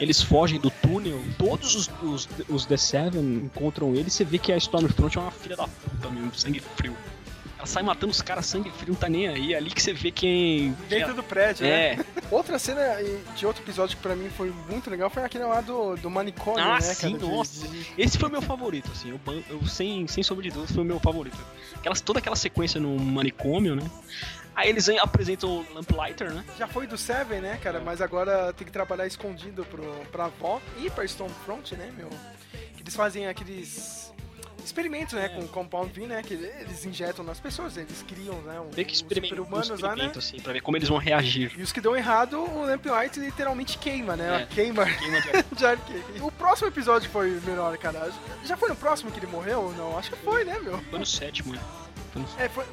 eles fogem do túnel, todos os, os, os The Seven encontram eles, você vê que a Stormfront é uma filha da puta mesmo, sangue frio. Sai matando os caras, sangue frio, não tá nem aí. É ali que você vê quem... Dentro do prédio, É. né? Outra cena de outro episódio que pra mim foi muito legal foi aquele lá do, do manicômio, Ah, né, sim, cara? nossa. de- Esse foi o meu favorito, assim. Eu, eu sem, sem sombra de foi o meu favorito. Aquelas, toda aquela sequência no manicômio, né? Aí eles apresentam o Lamplighter, né? Já foi do Seven, né, cara? Mas agora tem que trabalhar escondido pro, pra avó e pra Stormfront, né, meu? Que eles fazem aqueles experimentos, né, com o Compound V, né? Que eles injetam nas pessoas, eles criam, né? Um, Meio que experimento, um super-humanos lá, né? assim, pra ver como eles vão reagir. E os que dão errado, o Lamplight literalmente queima, né? É. Queima, Queima de. O próximo episódio foi melhor, cara. Já foi no próximo que ele morreu ou não? Acho que foi, né, meu? Foi no sétimo, né? Foi no... É, foi,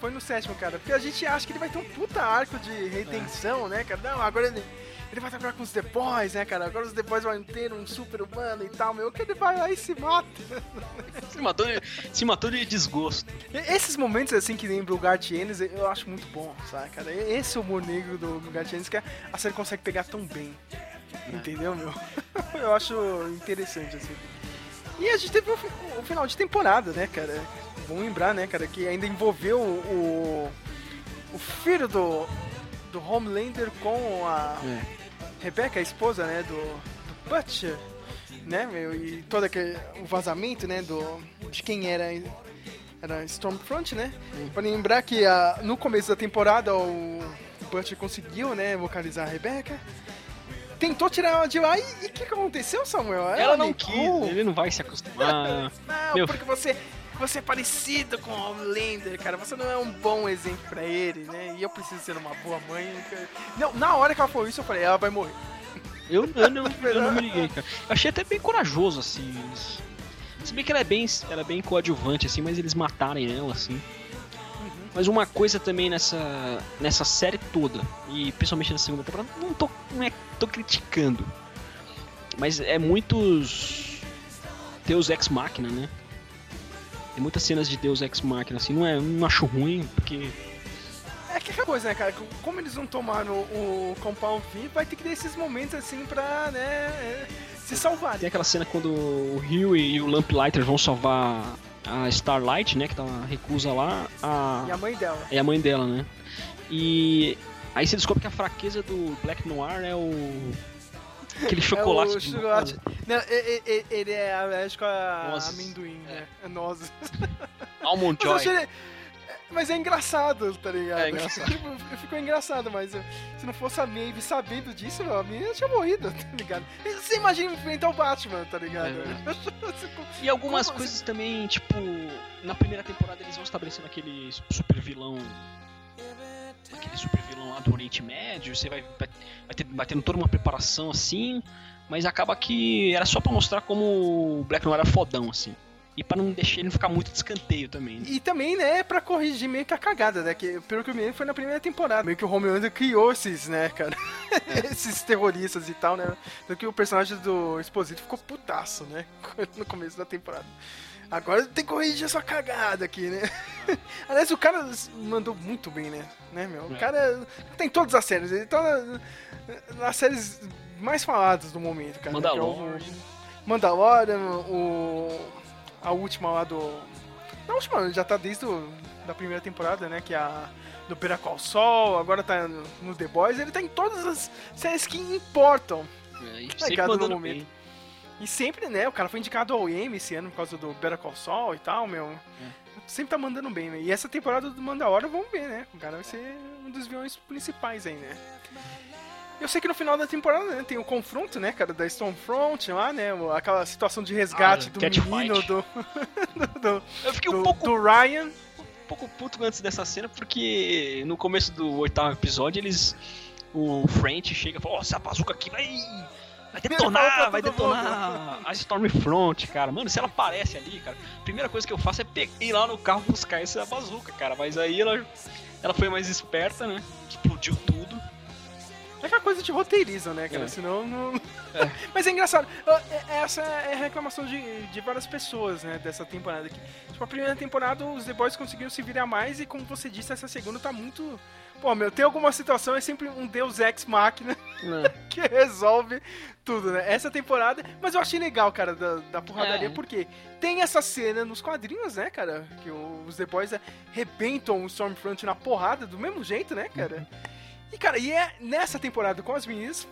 foi no sétimo, cara. Porque a gente acha que ele vai ter um puta arco de redenção, né, cara? Não, agora ele, ele vai trabalhar com os The Boys, né, cara? Agora os The Boys vão ter um super humano e tal, meu. Que ele vai lá e se mata. Se matou, se matou de desgosto. Esses momentos, assim, que lembra o Gartienes, eu acho muito bom, sabe, cara? Esse humor negro do Gartienes que a série consegue pegar tão bem. Entendeu, meu? Eu acho interessante, assim. E a gente teve o, o final de temporada, né, cara? Vamos lembrar, né, cara, que ainda envolveu o, o filho do, do Homelander com a É. Rebecca, a esposa, né, do, do Butcher, né, meu? E todo aquele, o vazamento, né, do, de quem era era Stormfront, né? Pra lembrar que ah, no começo da temporada o Butcher conseguiu, né, localizar a Rebecca. Tentou tirar ela de lá e o que, que aconteceu, Samuel? Ela não negou. quis, ele não vai se acostumar. Não, Meu- porque você, você é parecido com o Homelander, cara. Você não é um bom exemplo pra ele, né? E eu preciso ser uma boa mãe. cara. Não, na hora que ela falou isso, eu falei, ela vai morrer. Eu, eu, não, eu não me liguei, cara. Eu achei até bem corajoso, assim. Eles... Se bem que ela é bem, ela é bem coadjuvante, assim, mas eles matarem ela, assim. Mas uma coisa também nessa, nessa série toda, e principalmente na segunda temporada, não tô, não é, tô criticando. Mas é muitos Deus Ex Machina, né? Tem muitas cenas de Deus Ex Machina, assim, não é, não acho ruim, porque É que aquela coisa, né, cara? Como eles não tomaram o Compound V, vai ter que ter esses momentos assim pra, né, é, se salvar. Tem aquela cena quando o Rio e o Lamplighter vão salvar a Starlight, né? Que tá reclusa lá. A... E a mãe dela. É a mãe dela, né? E aí você descobre que a fraqueza do Black Noir é o. Aquele chocolate. É o de chocolate. Não, ele é alérgico a Nozes. amendoim, né? É nozes. Almond Joy. achei- mas é engraçado, tá ligado? É engraçado. Tipo, ficou engraçado, mas se não fosse a Maeve sabendo disso, meu, a menina tinha morrido, tá ligado? Você imagina enfrentar o Batman, tá ligado? É E algumas coisas também, tipo, na primeira temporada eles vão estabelecendo aquele super vilão. Aquele super vilão lá do Oriente Médio, você vai, vai, ter, vai tendo toda uma preparação assim, mas acaba que era só pra mostrar como o Black Noir era fodão, assim. E pra não deixar ele não ficar muito de escanteio também. né? E também, né, pra corrigir meio que a cagada, né? Que, pelo que eu me lembro, foi na primeira temporada. Meio que o Homelander criou esses, né, cara? esses terroristas e tal, né? Tanto que o personagem do Exposito ficou putaço, né? No começo da temporada. Agora tem que corrigir essa cagada aqui, né? Aliás, o cara mandou muito bem, né? né meu? O É. cara tem todas as séries. Ele tá na- nas séries mais faladas do momento, cara. Mandalorian. Que é o Mandalorian, o... a última lá do... Na última, já tá desde o, da primeira temporada, né? Que é a do Call Saul, agora tá no, no The Boys. Ele tá em todas as séries que importam. É, e ligado no momento. bem. E sempre, né? O cara foi indicado ao Emmy esse ano por causa do Better Call Saul e tal, meu. Sempre tá mandando bem, né? E essa temporada do Mandalorian, vamos ver, né? O cara vai ser um dos vilões principais aí, né? Eu sei que no final da temporada né, tem o confronto, né, cara, da Stormfront lá, né? Aquela situação de resgate Ah, do menino do, do, do, Eu fiquei um do- pouco do Ryan. um pouco puto antes dessa cena, porque no começo do oitavo episódio eles. O French chega e fala, ó, essa bazuca aqui vai. Vai detonar, vai detonar a Stormfront, cara. Mano, se ela aparece ali, cara, a primeira coisa que eu faço é ir lá no carro buscar essa bazuca, cara. Mas aí ela, ela foi mais esperta, né? Explodiu tudo. É aquela coisa de roteiriza, né, cara? É. Senão não. Mas é engraçado. ó, é- Essa é a reclamação de, de várias pessoas, né, dessa temporada aqui. Tipo, a primeira temporada os The Boys conseguiram se virar mais e, como você disse, essa segunda tá muito. Pô, meu, tem alguma situação, é sempre um Deus Ex Machina que resolve tudo, né? Essa temporada. Mas eu achei legal, cara, da, da porradaria, É. porque tem essa cena nos quadrinhos, né, cara? Que os The Boys arrebentam o Stormfront na porrada do mesmo jeito, né, cara? E, cara, e é nessa temporada com as meninas.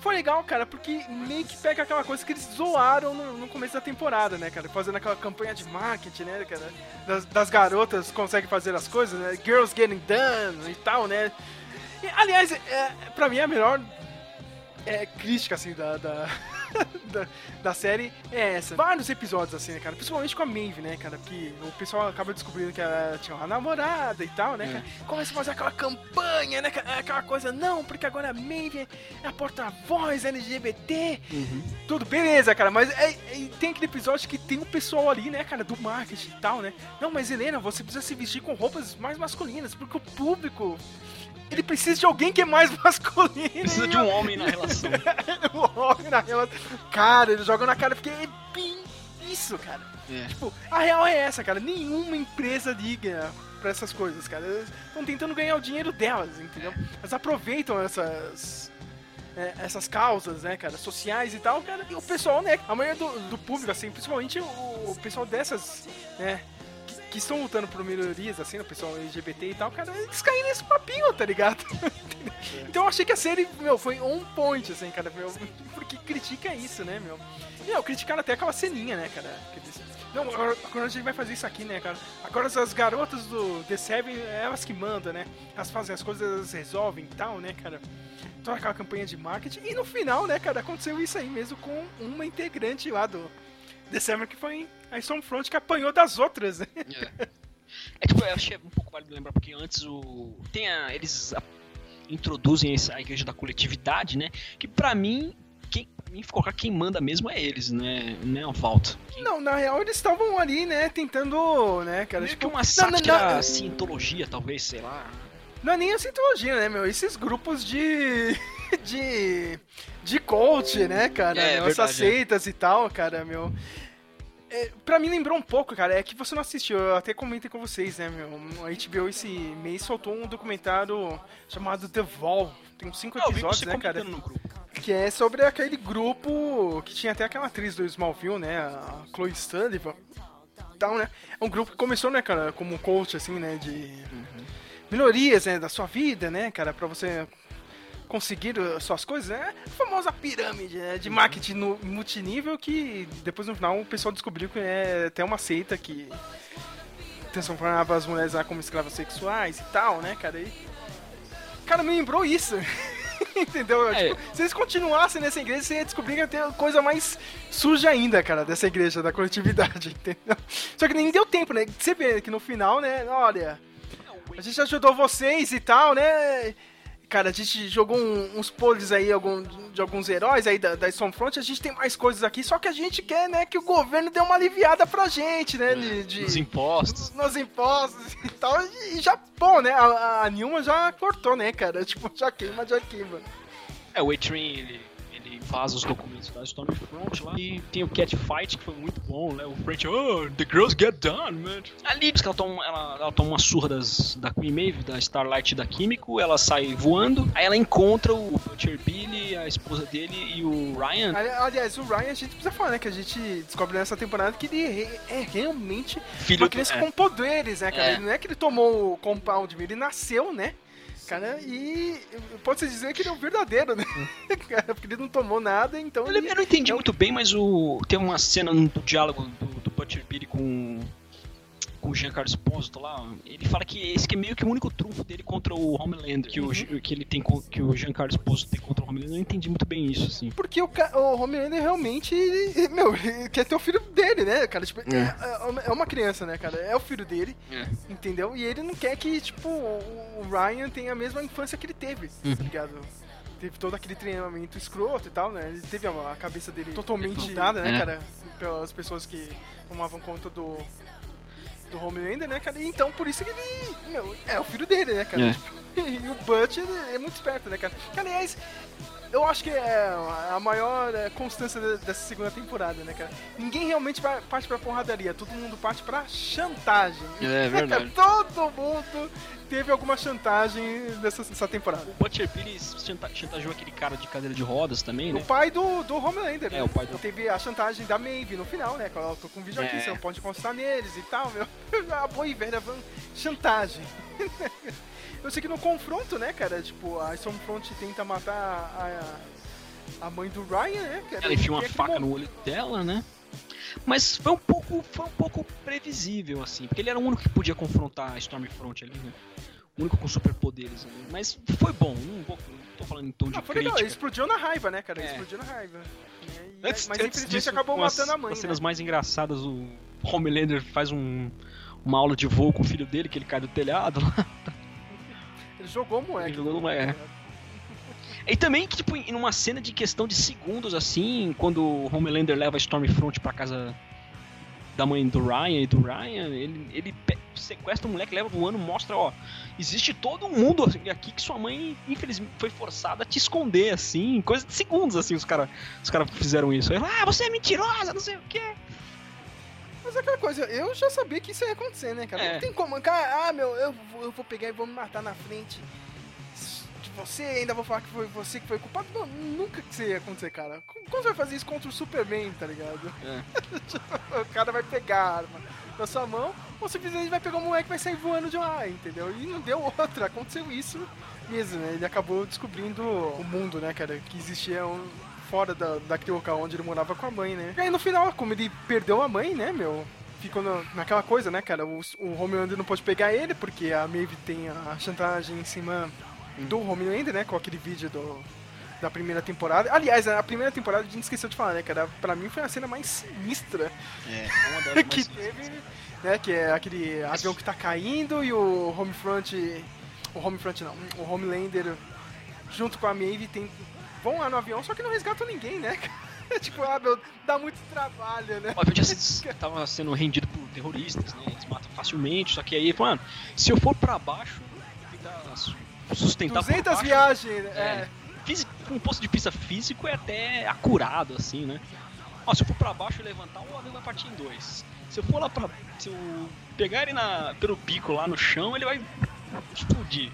Foi legal, cara, porque meio que pega aquela coisa que eles zoaram no, no começo da temporada, né, cara? Fazendo aquela campanha de marketing, né, cara? Das, das garotas conseguem fazer as coisas, né? Girls getting done e tal, né? E, aliás, é, pra mim a melhor é, crítica, assim, da, da, da, da série é essa. Vários episódios, assim, né, cara? Principalmente com a Maeve, né, cara? Porque o pessoal acaba descobrindo que ela tinha uma namorada e tal, né, cara? Começa a fazer aquela campanha, né? Aquela coisa, não, porque agora a Maeve é a porta-voz LGBT. Tudo beleza, cara, mas é- é- tem aquele episódio que tem um pessoal ali, né, cara, do marketing e tal, né? Não, mas Helena, você precisa se vestir com roupas mais masculinas, porque o público. Ele precisa de alguém que é mais masculino. Precisa de um homem na relação. o homem na relação. Cara, eles jogam na cara porque é bem isso, cara. É. Tipo, a real é essa, cara. Nenhuma empresa liga pra essas coisas, cara. Eles estão tentando ganhar o dinheiro delas, entendeu? Elas aproveitam essas. é, essas causas, né, cara, sociais e tal, cara, e o pessoal, né, a maioria do, do público, assim, principalmente o, o pessoal dessas, né, que, estão lutando por melhorias, assim, o pessoal LGBT e tal, cara, eles caem nesse papinho, tá ligado? Então eu achei que a série, meu, foi on point, assim, cara, meu, porque critica isso, né, meu. E, meu, criticaram até aquela ceninha, né, cara, não, agora, a gente vai fazer isso aqui, né, cara. Agora as garotas do The Seven, é elas que mandam, né, elas fazem as coisas, elas resolvem e tal, né, cara. Toda aquela campanha de marketing, e no final, né, cara, aconteceu isso aí mesmo com uma integrante lá do Seven, que foi a Stormfront, que apanhou das outras, né. É tipo, eu achei um pouco válido lembrar, porque antes o. Tem a. Eles a- introduzem essa, a igreja da coletividade, né? Que pra mim, quem, mim colocar quem manda mesmo é eles, né? Não é a volta. Não, na real eles estavam ali, né, tentando, né, cara, Meio tipo, que uma sátira, cientologia, talvez, sei lá. Não é nem a cientologia, né, meu? Esses grupos de. de. de coach, né, cara? É, meu? Essas seitas e tal, cara, meu. É, pra mim lembrou um pouco, cara, é que você não assistiu, eu até comentei com vocês, né, meu? A HBO esse mês soltou um documentário chamado The Wall. Tem uns cinco Ah, episódios, né, cara? Que é sobre aquele grupo que tinha até aquela atriz do Smallville, né? A Chloe Sullivan. Tal, né? É um grupo que começou, né, cara, como coach, assim, né? De melhorias, né? Da sua vida, né, cara? Pra você conseguir as suas coisas, né? A famosa pirâmide né, de marketing no- multinível que depois no final o pessoal descobriu que é até uma seita que transformava as mulheres lá como escravas sexuais e tal, né, cara? E, cara, me lembrou isso. Entendeu? É. Tipo, se eles continuassem nessa igreja, você ia descobrir que ia ter coisa mais suja ainda, cara, dessa igreja da coletividade, entendeu? Só que nem deu tempo, né? Você vê que no final, né, olha, a gente ajudou vocês e tal, né? Cara, a gente jogou um- uns poles aí algum, de alguns heróis aí da, da Stormfront, a gente tem mais coisas aqui, só que a gente quer, né, que o governo dê uma aliviada pra gente, né? De, de- Os impostos. nos impostos e tal. E já, bom, né? A, a Nilma já cortou, né, cara? Tipo, já queima, já queima. É, o A-Train, ele, vaza os documentos da Stormfront lá. E tem o Catfight, que foi muito bom, né? O French, oh, the girls get done, man. Ali diz que ela toma, ela, ela toma uma surra das, da Queen Maeve, da Starlight e da Químico, ela sai voando, aí ela encontra o Butcher Billy, a esposa dele e o Ryan. Ali- Aliás, o Ryan, a gente precisa falar, né? Que a gente descobre nessa temporada que ele é realmente Filho uma do- criança é. com poderes, né, cara? É. Ele não é que ele tomou o compound, ele nasceu, né? Cara, e pode-se dizer que ele é o verdadeiro, né? Cara, Porque ele não tomou nada, então. Eu, ele- eu não entendi muito bem, mas o tem uma cena do diálogo do, do Butcher Billy com com o Giancarlo Esposito lá, ele fala que esse que é meio que o único trunfo dele contra o Homelander, que, o, que ele tem que o Giancarlo Esposito tem contra o Homelander. Eu não entendi muito bem isso, assim. Porque o, o Homelander realmente, ele- meu, ele quer ter o filho dele, né, cara? Tipo, é. é uma criança, né, cara? É o filho dele, É. entendeu? E ele não quer que, tipo, o Ryan tenha a mesma infância que ele teve, Uhum. tá ligado? teve todo aquele treinamento escroto e tal, né? Ele teve a, a cabeça dele totalmente dada, né, É. cara? Pelas pessoas que tomavam conta do. Do Homelander, né, cara? E então, por isso que ele. Meu, é o filho dele, né, cara? É. E o Butch é muito esperto, né, cara? Que, aliás, eu acho que é a maior é, constância de- dessa segunda temporada, né, cara? Ninguém realmente parte pra porradaria, todo mundo parte pra chantagem. É verdade. todo mundo teve alguma chantagem nessa, nessa temporada. O Butcher Billy chanta- chantageou aquele cara de cadeira de rodas também, né? O pai do, do Homelander, né? É, o pai do- Teve a chantagem da Maeve no final, né? Quando ela tô com um vídeo aqui, É. você não pode encostar neles e tal, meu. A boa e velha van- chantagem. Eu sei que no confronto, né, cara? Tipo, a Stormfront tenta matar a, a mãe do Ryan, né? Cara? Ela enfia uma aquele faca no olho dela, né? Mas foi um pouco, foi um pouco previsível, assim, porque ele era o único que podia confrontar a Stormfront ali, né? O único com superpoderes ali. Mas foi bom, não, vou, não tô falando em tom de Ah, foi crítica. legal, explodiu na raiva, né, cara? É. Explodiu na raiva. E Antes, mas antes infelizmente disso, acabou com as- matando a mãe, As né? cenas mais engraçadas, o Homelander faz um, uma aula de voo com o filho dele, que ele cai do telhado lá. Ele jogou moleque. Ele jogou moleque. E também que, tipo, em uma cena de questão de segundos, assim, quando o Homelander leva a Stormfront pra casa da mãe do Ryan e do Ryan, ele, ele sequestra o moleque, leva voando, mostra, ó, existe todo um mundo aqui que sua mãe, infelizmente, foi forçada a te esconder, assim, coisa de segundos, assim, os caras os cara fizeram isso. Aí, ah, você é mentirosa, não sei o quê. Mas é aquela coisa, eu já sabia que isso ia acontecer, né, cara? É. Não tem como, cara, ah, meu, eu vou, eu vou pegar e vou me matar na frente você, ainda vou falar que foi você que foi culpado. Não, nunca que isso ia acontecer, cara. Como como você vai fazer isso contra o Superman, tá ligado? É. o cara vai pegar a arma na sua mão, ou simplesmente vai pegar o moleque e vai sair voando de lá, entendeu? E não deu outra, aconteceu isso mesmo, né? Ele acabou descobrindo o mundo, né, cara, que existia um, fora da, daquele local onde ele morava com a mãe, né? E aí no final, como ele perdeu a mãe, né, meu? Ficou naquela coisa, né, cara? O, o Homelander não pode pegar ele, porque a Maeve tem a chantagem em cima do Homelander, né? Com aquele vídeo do, da primeira temporada. Aliás, a primeira temporada a gente esqueceu de falar, né, cara? Pra mim foi a cena mais sinistra É, uma que teve, né? Que é aquele avião que tá caindo e o Homefront. O Homefront não, o Homelander junto com a Maeve tem, vão lá no avião, só que não resgatam ninguém, né? tipo, ah, meu, dá muito trabalho, né? O avião já se- tava sendo rendido por terroristas, né? Eles matam facilmente, só que aí, mano, se eu for pra baixo, tentar sustentar por 200 baixo, viagens? É. Fisi- Com um posto de pista físico é até acurado, assim, né? Ó, se eu for pra baixo e levantar, o avião vai partir em dois. Se eu for lá pra. Se eu pegar ele na, pelo bico lá no chão, ele vai explodir.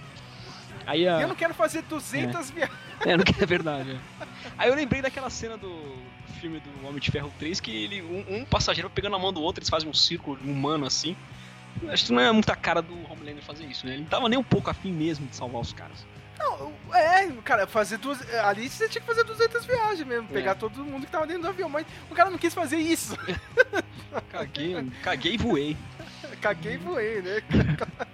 Aí a. Eu não quero fazer 200 viagens. É, não que é verdade. é. Aí eu lembrei daquela cena do filme do Homem de Ferro 3 que ele, um, um passageiro pegando a mão do outro, eles fazem um círculo humano assim. Acho que não é muita cara do Homelander fazer isso, né? Ele não tava nem um pouco afim mesmo de salvar os caras. Não, é, cara, fazer duas. Ali você tinha que fazer 200 viagens mesmo, É. pegar todo mundo que tava dentro do avião, mas o cara não quis fazer isso. Caguei, caguei e voei. Caguei e voei, né?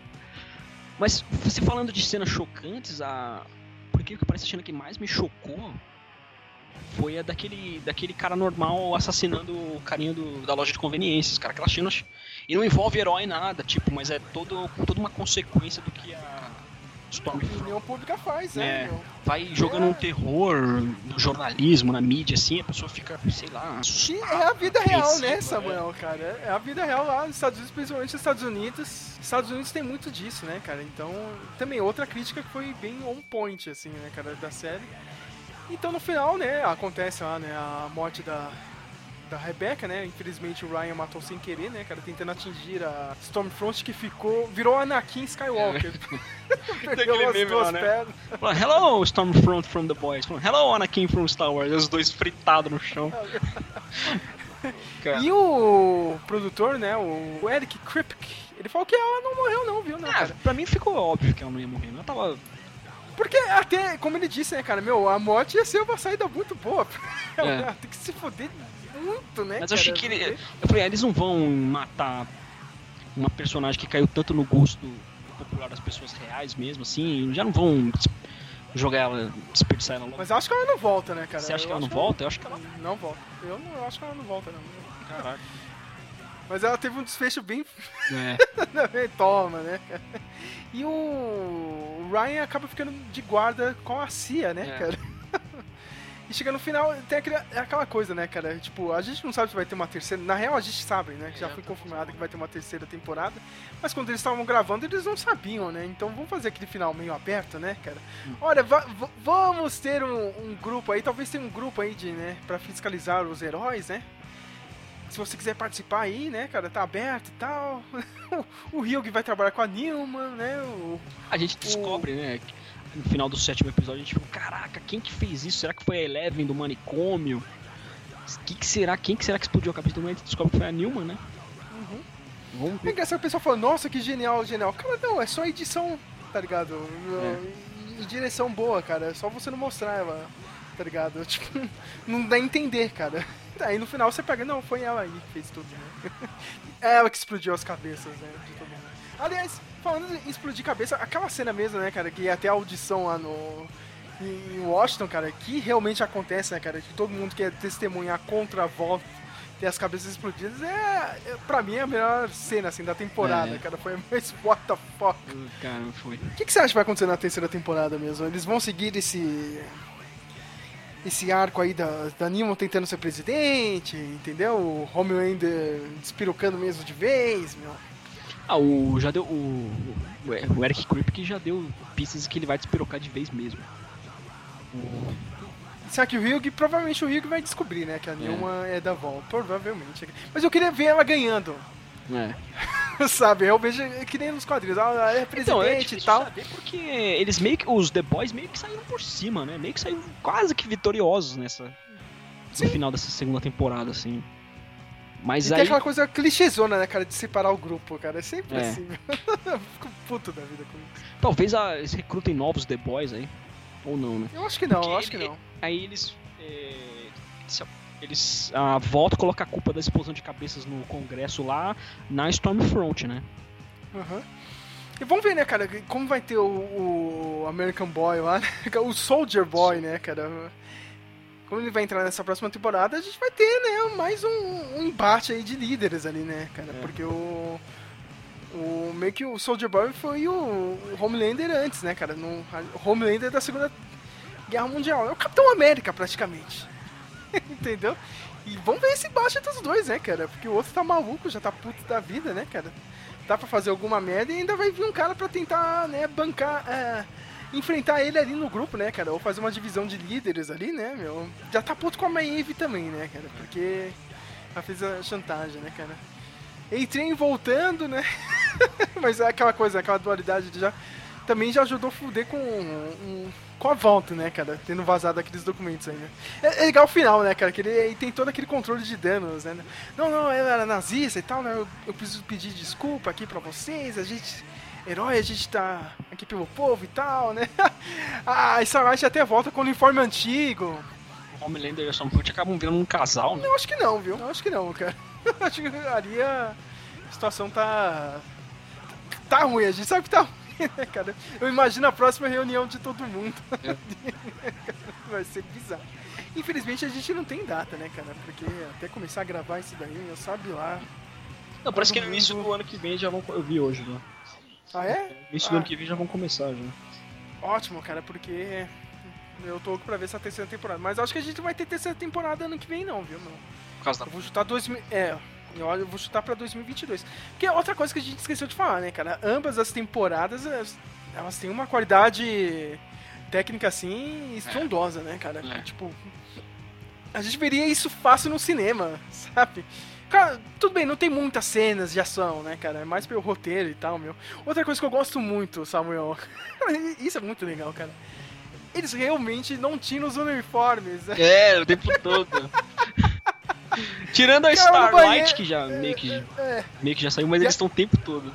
Mas você falando de cenas chocantes, a. Por que que parece a cena que mais me chocou foi a daquele, daquele cara normal assassinando o carinha do- da loja de conveniências, cara. Aquela cena. E não envolve herói nada, tipo, mas é todo, toda uma consequência do que a opinião pública faz, né? É, vai jogando um terror no jornalismo, na mídia, assim, a pessoa fica, sei lá, é a vida real, né, Samuel, cara? É a vida real lá nos Estados Unidos, principalmente nos Estados Unidos. Estados Unidos tem muito disso, né, cara? Então, também outra crítica que foi bem on point, assim, né, cara, da série. Então, no final, né, acontece lá, né, a morte da, da Rebecca, né? Infelizmente o Ryan matou sem querer, né, cara? Tentando atingir a Stormfront que ficou. virou Anakin Skywalker. Perdeu Aquele as meme duas lá, né? pernas. Hello, Stormfront from the Boys. Hello, Anakin from Star Wars. Os dois fritados no chão. E o produtor, né, o Eric Kripke, ele falou que ela não morreu não, viu, né, Ah, cara? pra mim ficou óbvio que ela não ia morrer. Ela tava. Porque até, como ele disse, né, cara, meu, a morte ia ser uma saída muito boa. É. Tem que se foder muito, né, Mas eu achei que ele. Eu falei, ah, eles não vão matar uma personagem que caiu tanto no gosto popular das pessoas reais mesmo, assim. Já não vão jogar ela, desperdiçar ela logo. Mas eu acho que ela não volta, né, cara? Você acha Eu que ela não volta? Eu acho que ela. Não volta. Eu não eu acho que ela não volta, não. Caraca. Mas ela teve um desfecho bem... É. Toma, né? E o... o Ryan acaba ficando de guarda com a CIA, né, É. cara? E chega no final, tem aquele- é aquela coisa, né, cara? Tipo, a gente não sabe se vai ter uma terceira. Na real, a gente sabe, né? Que já foi confirmado que vai ter uma terceira temporada. Mas quando eles estavam gravando, eles não sabiam, né? Então vamos fazer aquele final meio aberto, né, cara? Olha, va- va- vamos ter um, um grupo aí, talvez tenha um grupo aí de, né, pra fiscalizar os heróis, né? Se você quiser participar aí, né, cara, tá aberto e tal. o Ryug vai trabalhar com a Nilma, né? O, A gente descobre, né? No final do sétimo episódio, a gente fica, caraca, quem que fez isso? Será que foi a Eleven do manicômio? Que que será? Quem que será que explodiu a cabeça do gente descobre que foi a Nilma, né? Vamos É ver. engraçado o pessoal fala, nossa, que genial, genial. Cara, não, é só edição, tá ligado? E, e direção boa, cara. É só você não mostrar ela, tá ligado? Tipo, não dá a entender, cara. Aí no final você pega, não, foi ela aí que fez tudo, né? É ela que explodiu as cabeças, né? De todo mundo. Aliás, falando em explodir cabeça, aquela cena mesmo, né, cara, que ia até a audição lá no. Em Washington, cara, que realmente acontece, né, cara? Que todo mundo quer testemunhar contra a volta ter as cabeças explodidas, é, é, pra mim, é a melhor cena, assim, da temporada, É. cara. Foi mais what the fuck. Cara, foi. O que, que você acha que vai acontecer na terceira temporada mesmo? Eles vão seguir esse. Esse arco aí da, da Newman tentando ser presidente, entendeu? O Homelander despirocando mesmo de vez, meu. Ah, o. Já deu. O, o, o Eric Kripke já deu pistas que ele vai despirocar de vez mesmo. Será que o Ryug, provavelmente o Ryug vai descobrir, né? Que a Nilma é, da Vol. Provavelmente. Mas eu queria ver ela ganhando. É. Sabe? Eu vejo que nem nos quadrinhos. Ela é presidente Então, é e difícil tal. saber porque eles meio que. Os The Boys meio que saíram por cima, né? Meio que saíram quase que vitoriosos nessa. No final dessa segunda temporada, assim. Mas E tem aí. aquela coisa clichêzona, né, cara, de separar o grupo, cara. É sempre É. assim. Eu Fico puto da vida com isso. Talvez ah, eles recrutem novos The Boys aí. Ou não, né? Eu acho que não, Porque eu acho que não. Aí eles. é, eles. A volta coloca a culpa da explosão de cabeças no Congresso lá na Stormfront, né? Aham. E vamos ver, né, cara, como vai ter o, o American Boy lá, né? o Soldier Boy, né, cara. Como ele vai entrar nessa próxima temporada, a gente vai ter, né, mais um, um embate aí de líderes ali, né, cara. Porque o. O, meio que o Soldier Boy foi o, Homelander antes, né, cara? No, o Homelander da Segunda Guerra Mundial. É o Capitão América, praticamente. Entendeu? E vamos ver esse embate entre os dois, né, cara? Porque o outro tá maluco, já tá puto da vida, né, cara? Dá pra fazer alguma merda e ainda vai vir um cara pra tentar, né, bancar, é, enfrentar ele ali no grupo, né, cara? Ou fazer uma divisão de líderes ali, né, meu? Já tá puto com a Maeve também, né, cara? Porque ela fez a chantagem, né, cara? Entrei voltando, né? Mas é aquela coisa, aquela dualidade de já. Também já ajudou a fuder com, um- com a volta, né, cara? Tendo vazado aqueles documentos aí, né? É, é legal o final, né, cara? Que ele, ele tem todo aquele controle de danos, né? Não, não, ela era nazista e tal, né? Eu, eu preciso pedir desculpa aqui pra vocês, a gente. Herói, a gente tá aqui pelo povo e tal, né? ah, e Starlight até volta com o uniforme antigo. Homelander e a Stormfront acabam virando um casal, né? Eu acho que não, viu? Eu acho que não, cara. Eu acho que ali a situação tá. Tá ruim, a gente sabe que tá ruim, né, cara? Eu imagino a próxima reunião de todo mundo. Vai ser bizarro. Infelizmente a gente não tem data, né, cara? Porque até começar a gravar isso daí, eu sabe lá. Não, parece que Todo no início do ano que vem já vão. Eu vi hoje, né? Ah, é? No início Ah. do ano que vem já vão começar já. Ótimo, cara, porque eu tô louco pra ver essa terceira temporada. Mas acho que a gente vai ter terceira temporada ano que vem, não, viu, meu? Por causa da. Eu vou chutar 2000. É, eu vou chutar pra 2022. Porque é outra coisa que a gente esqueceu de falar, né, cara? Ambas as temporadas, elas, elas têm uma qualidade técnica assim estrondosa, né, cara? É. Tipo, a gente veria isso fácil no cinema, sabe? Cara, tudo bem, não tem muitas cenas de ação, né, cara? É mais pelo roteiro e tal, meu. Outra coisa que eu gosto muito, Samuel. isso é muito legal, cara. Eles realmente não tinham os uniformes. né? É, o tempo todo. Tirando a Cara, Starlight, que já meio que, É. meio que já saiu, mas eles estão o tempo todo.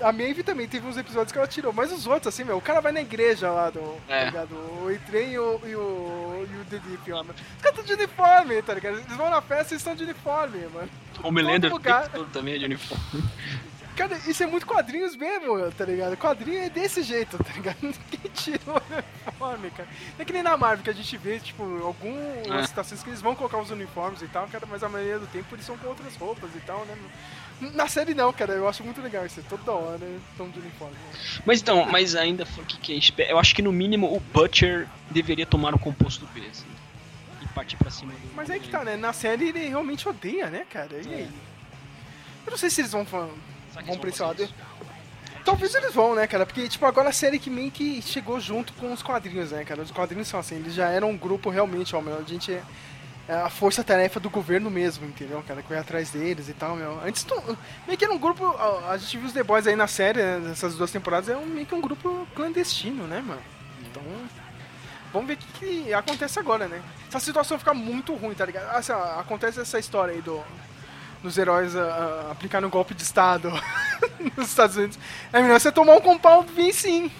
A Maeve também teve uns episódios que ela tirou, mas os outros, assim, meu, o cara vai na igreja lá do. É. Tá ligado? O Eitren e o. e o. e o The Deep lá, mano. Os caras estão de uniforme, tá ligado? Eles vão na festa e estão de uniforme, mano. Homelander o lugar. todo também é de uniforme. Cara, isso é muito quadrinhos mesmo, tá ligado? Quadrinho é desse jeito, tá ligado? Ninguém tira o uniforme, cara. Não é que nem na Marvel que a gente vê, tipo, algumas É. situações que eles vão colocar os uniformes e tal, cara, mas a maioria do tempo eles são com outras roupas e tal, né? Na série não, cara, eu acho muito legal isso. Toda hora estão de uniforme. Mas então, mas ainda o que, que a gente espera. Eu acho que no mínimo o Butcher deveria tomar o composto B, assim. E partir pra cima do. Mas aí que tá, né? Na série ele realmente odeia, né, cara? E aí? Eu não sei se eles vão, fa- vão pra esse lado. Talvez eles vão, né, cara? Porque, tipo, agora a série que meio que chegou junto com os quadrinhos, né, cara? Os quadrinhos são assim, eles já eram um grupo realmente, ó, meu, a gente é é a força-tarefa do governo mesmo, entendeu, cara? Que vai atrás deles e tal, meu. Antes, tu- meio que era um grupo, a gente viu os The Boys aí na série, né, nessas duas temporadas, é um, meio que um grupo clandestino, né, mano? Então, vamos ver o que, que acontece agora, né? Se a situação ficar muito ruim, tá ligado? Assim, ó, acontece essa história aí do dos heróis ah, ah, um golpe de estado nos Estados Unidos. É melhor você tomar um compound V sim,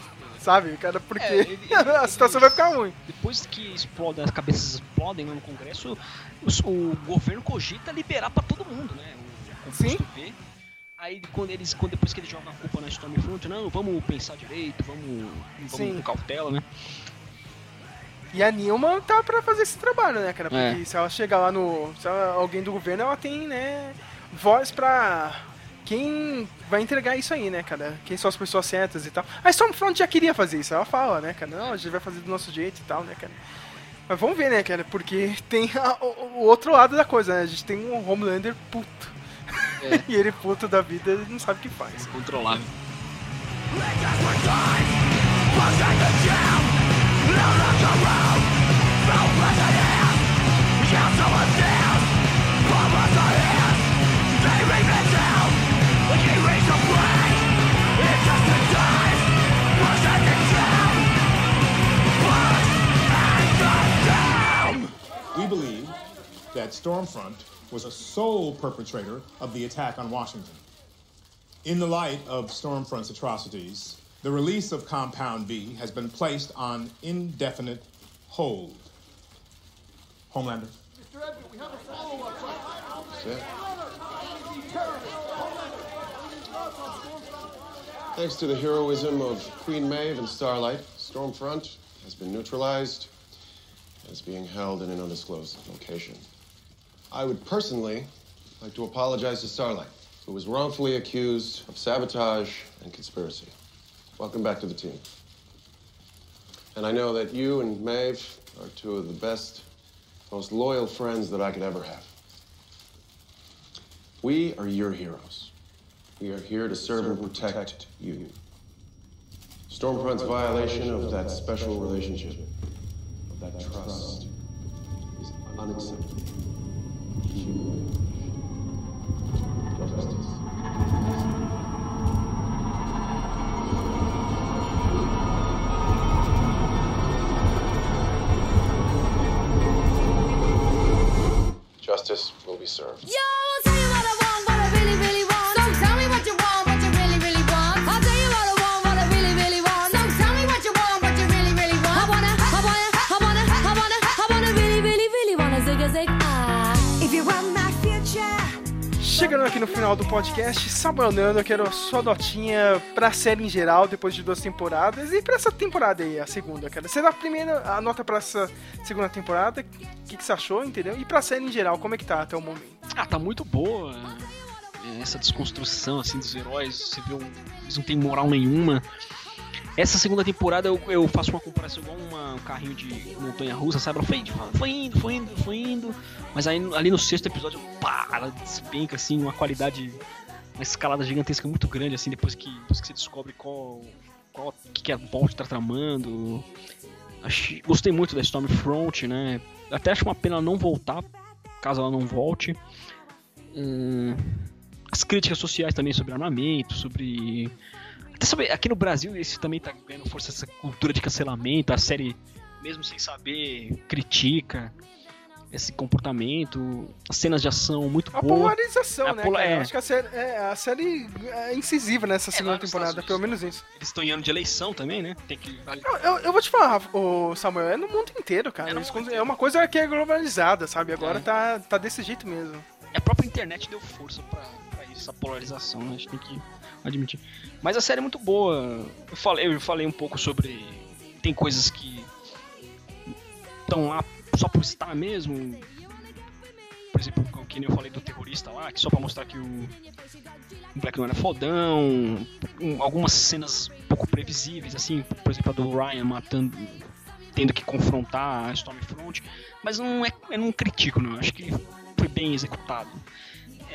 sabe, cara? Porque É, ele- a situação vai ficar ruim. Depois que explodem, as cabeças explodem lá no Congresso, os- o governo cogita liberar pra todo mundo, né? O composto B. Aí quando eles, quando, depois que eles jogam a culpa na Stormfront, não, vamos pensar direito, vamos, vamos Sim. com cautela, né? E a Nilma tá pra fazer esse trabalho, né, cara? Porque É. se ela chegar lá no. Se ela- alguém do governo, ela tem, né, voz pra. Quem vai entregar isso aí, né, cara? Quem são as pessoas certas e tal. A Stormfront já queria fazer isso, ela fala, né, cara? Não, a gente vai fazer do nosso jeito e tal, né, cara? Mas vamos ver, né, cara? Porque tem a- o, o outro lado da coisa, né? A gente tem um Homelander puto. e ele puto da vida, ele não sabe o que faz. Controlável. We that Stormfront was a sole perpetrator of the attack on Washington. In the light of Stormfront's atrocities, the release of Compound B has been placed on indefinite hold. Homelander. Mr. Edmund, we have a follow up. Thanks to the heroism of Queen Maeve and Starlight, Stormfront has been neutralized and is being held in an undisclosed location. I would personally like to apologize to Starlight, who was wrongfully accused of sabotage and conspiracy. Welcome back to the team. And I know that you and Maeve are two of the best, most loyal friends that I could ever have. We are your heroes. We are here to serve and protect you. Stormfront's violation of that special relationship, of that trust, is unacceptable you. Do podcast, Samuel Nano, eu quero sua notinha pra série em geral, depois de duas temporadas, e pra essa temporada aí, a segunda, cara. Você dá a primeira, a nota pra essa segunda temporada, o que, que você achou, entendeu? E pra série em geral, como é que tá até o momento? Ah, tá muito boa. é, Essa desconstrução, assim, dos heróis. Você vê, um, eles não têm moral nenhuma. Essa segunda temporada eu, eu faço uma comparação igual uma- um carrinho de montanha russa, sabe? Foi, foi indo, foi indo, foi indo. Mas aí ali no sexto episódio, pá, ela despenca, assim, uma qualidade, uma escalada gigantesca muito grande, assim, depois que, depois que você descobre qual. qual que, que a Bolt tá tramando. Achei- gostei muito da Stormfront, né? Até acho uma pena ela não voltar, caso ela não volte. Hum, as críticas sociais também sobre armamento, sobre. Sobre. Aqui no Brasil, isso também tá ganhando força essa cultura de cancelamento. A série, mesmo sem saber, critica esse comportamento. As cenas de ação muito A polarização, A né, pola- é. Acho que a série é, a série é incisiva nessa segunda lá nos temporada, pelo menos isso. Eles estão em ano de eleição também, né? Tem que. Eu, eu- eu vou te falar, o Samuel, é no mundo inteiro, cara. Eles con- É uma coisa que é globalizada, sabe? Agora É. tá, tá desse jeito mesmo. A própria internet deu força pra. Essa polarização, né? A gente tem que admitir. Mas a série é muito boa. Eu falei, eu falei um pouco sobre. Tem coisas que estão lá só por estar mesmo. Por exemplo, o que nem eu falei do terrorista lá, que só pra mostrar que o, Black não era fodão. um- algumas cenas pouco previsíveis, assim, por exemplo, a do Ryan matando. tendo que confrontar a Stormfront. Mas não é. Eu não critico, não. Acho que foi bem executado.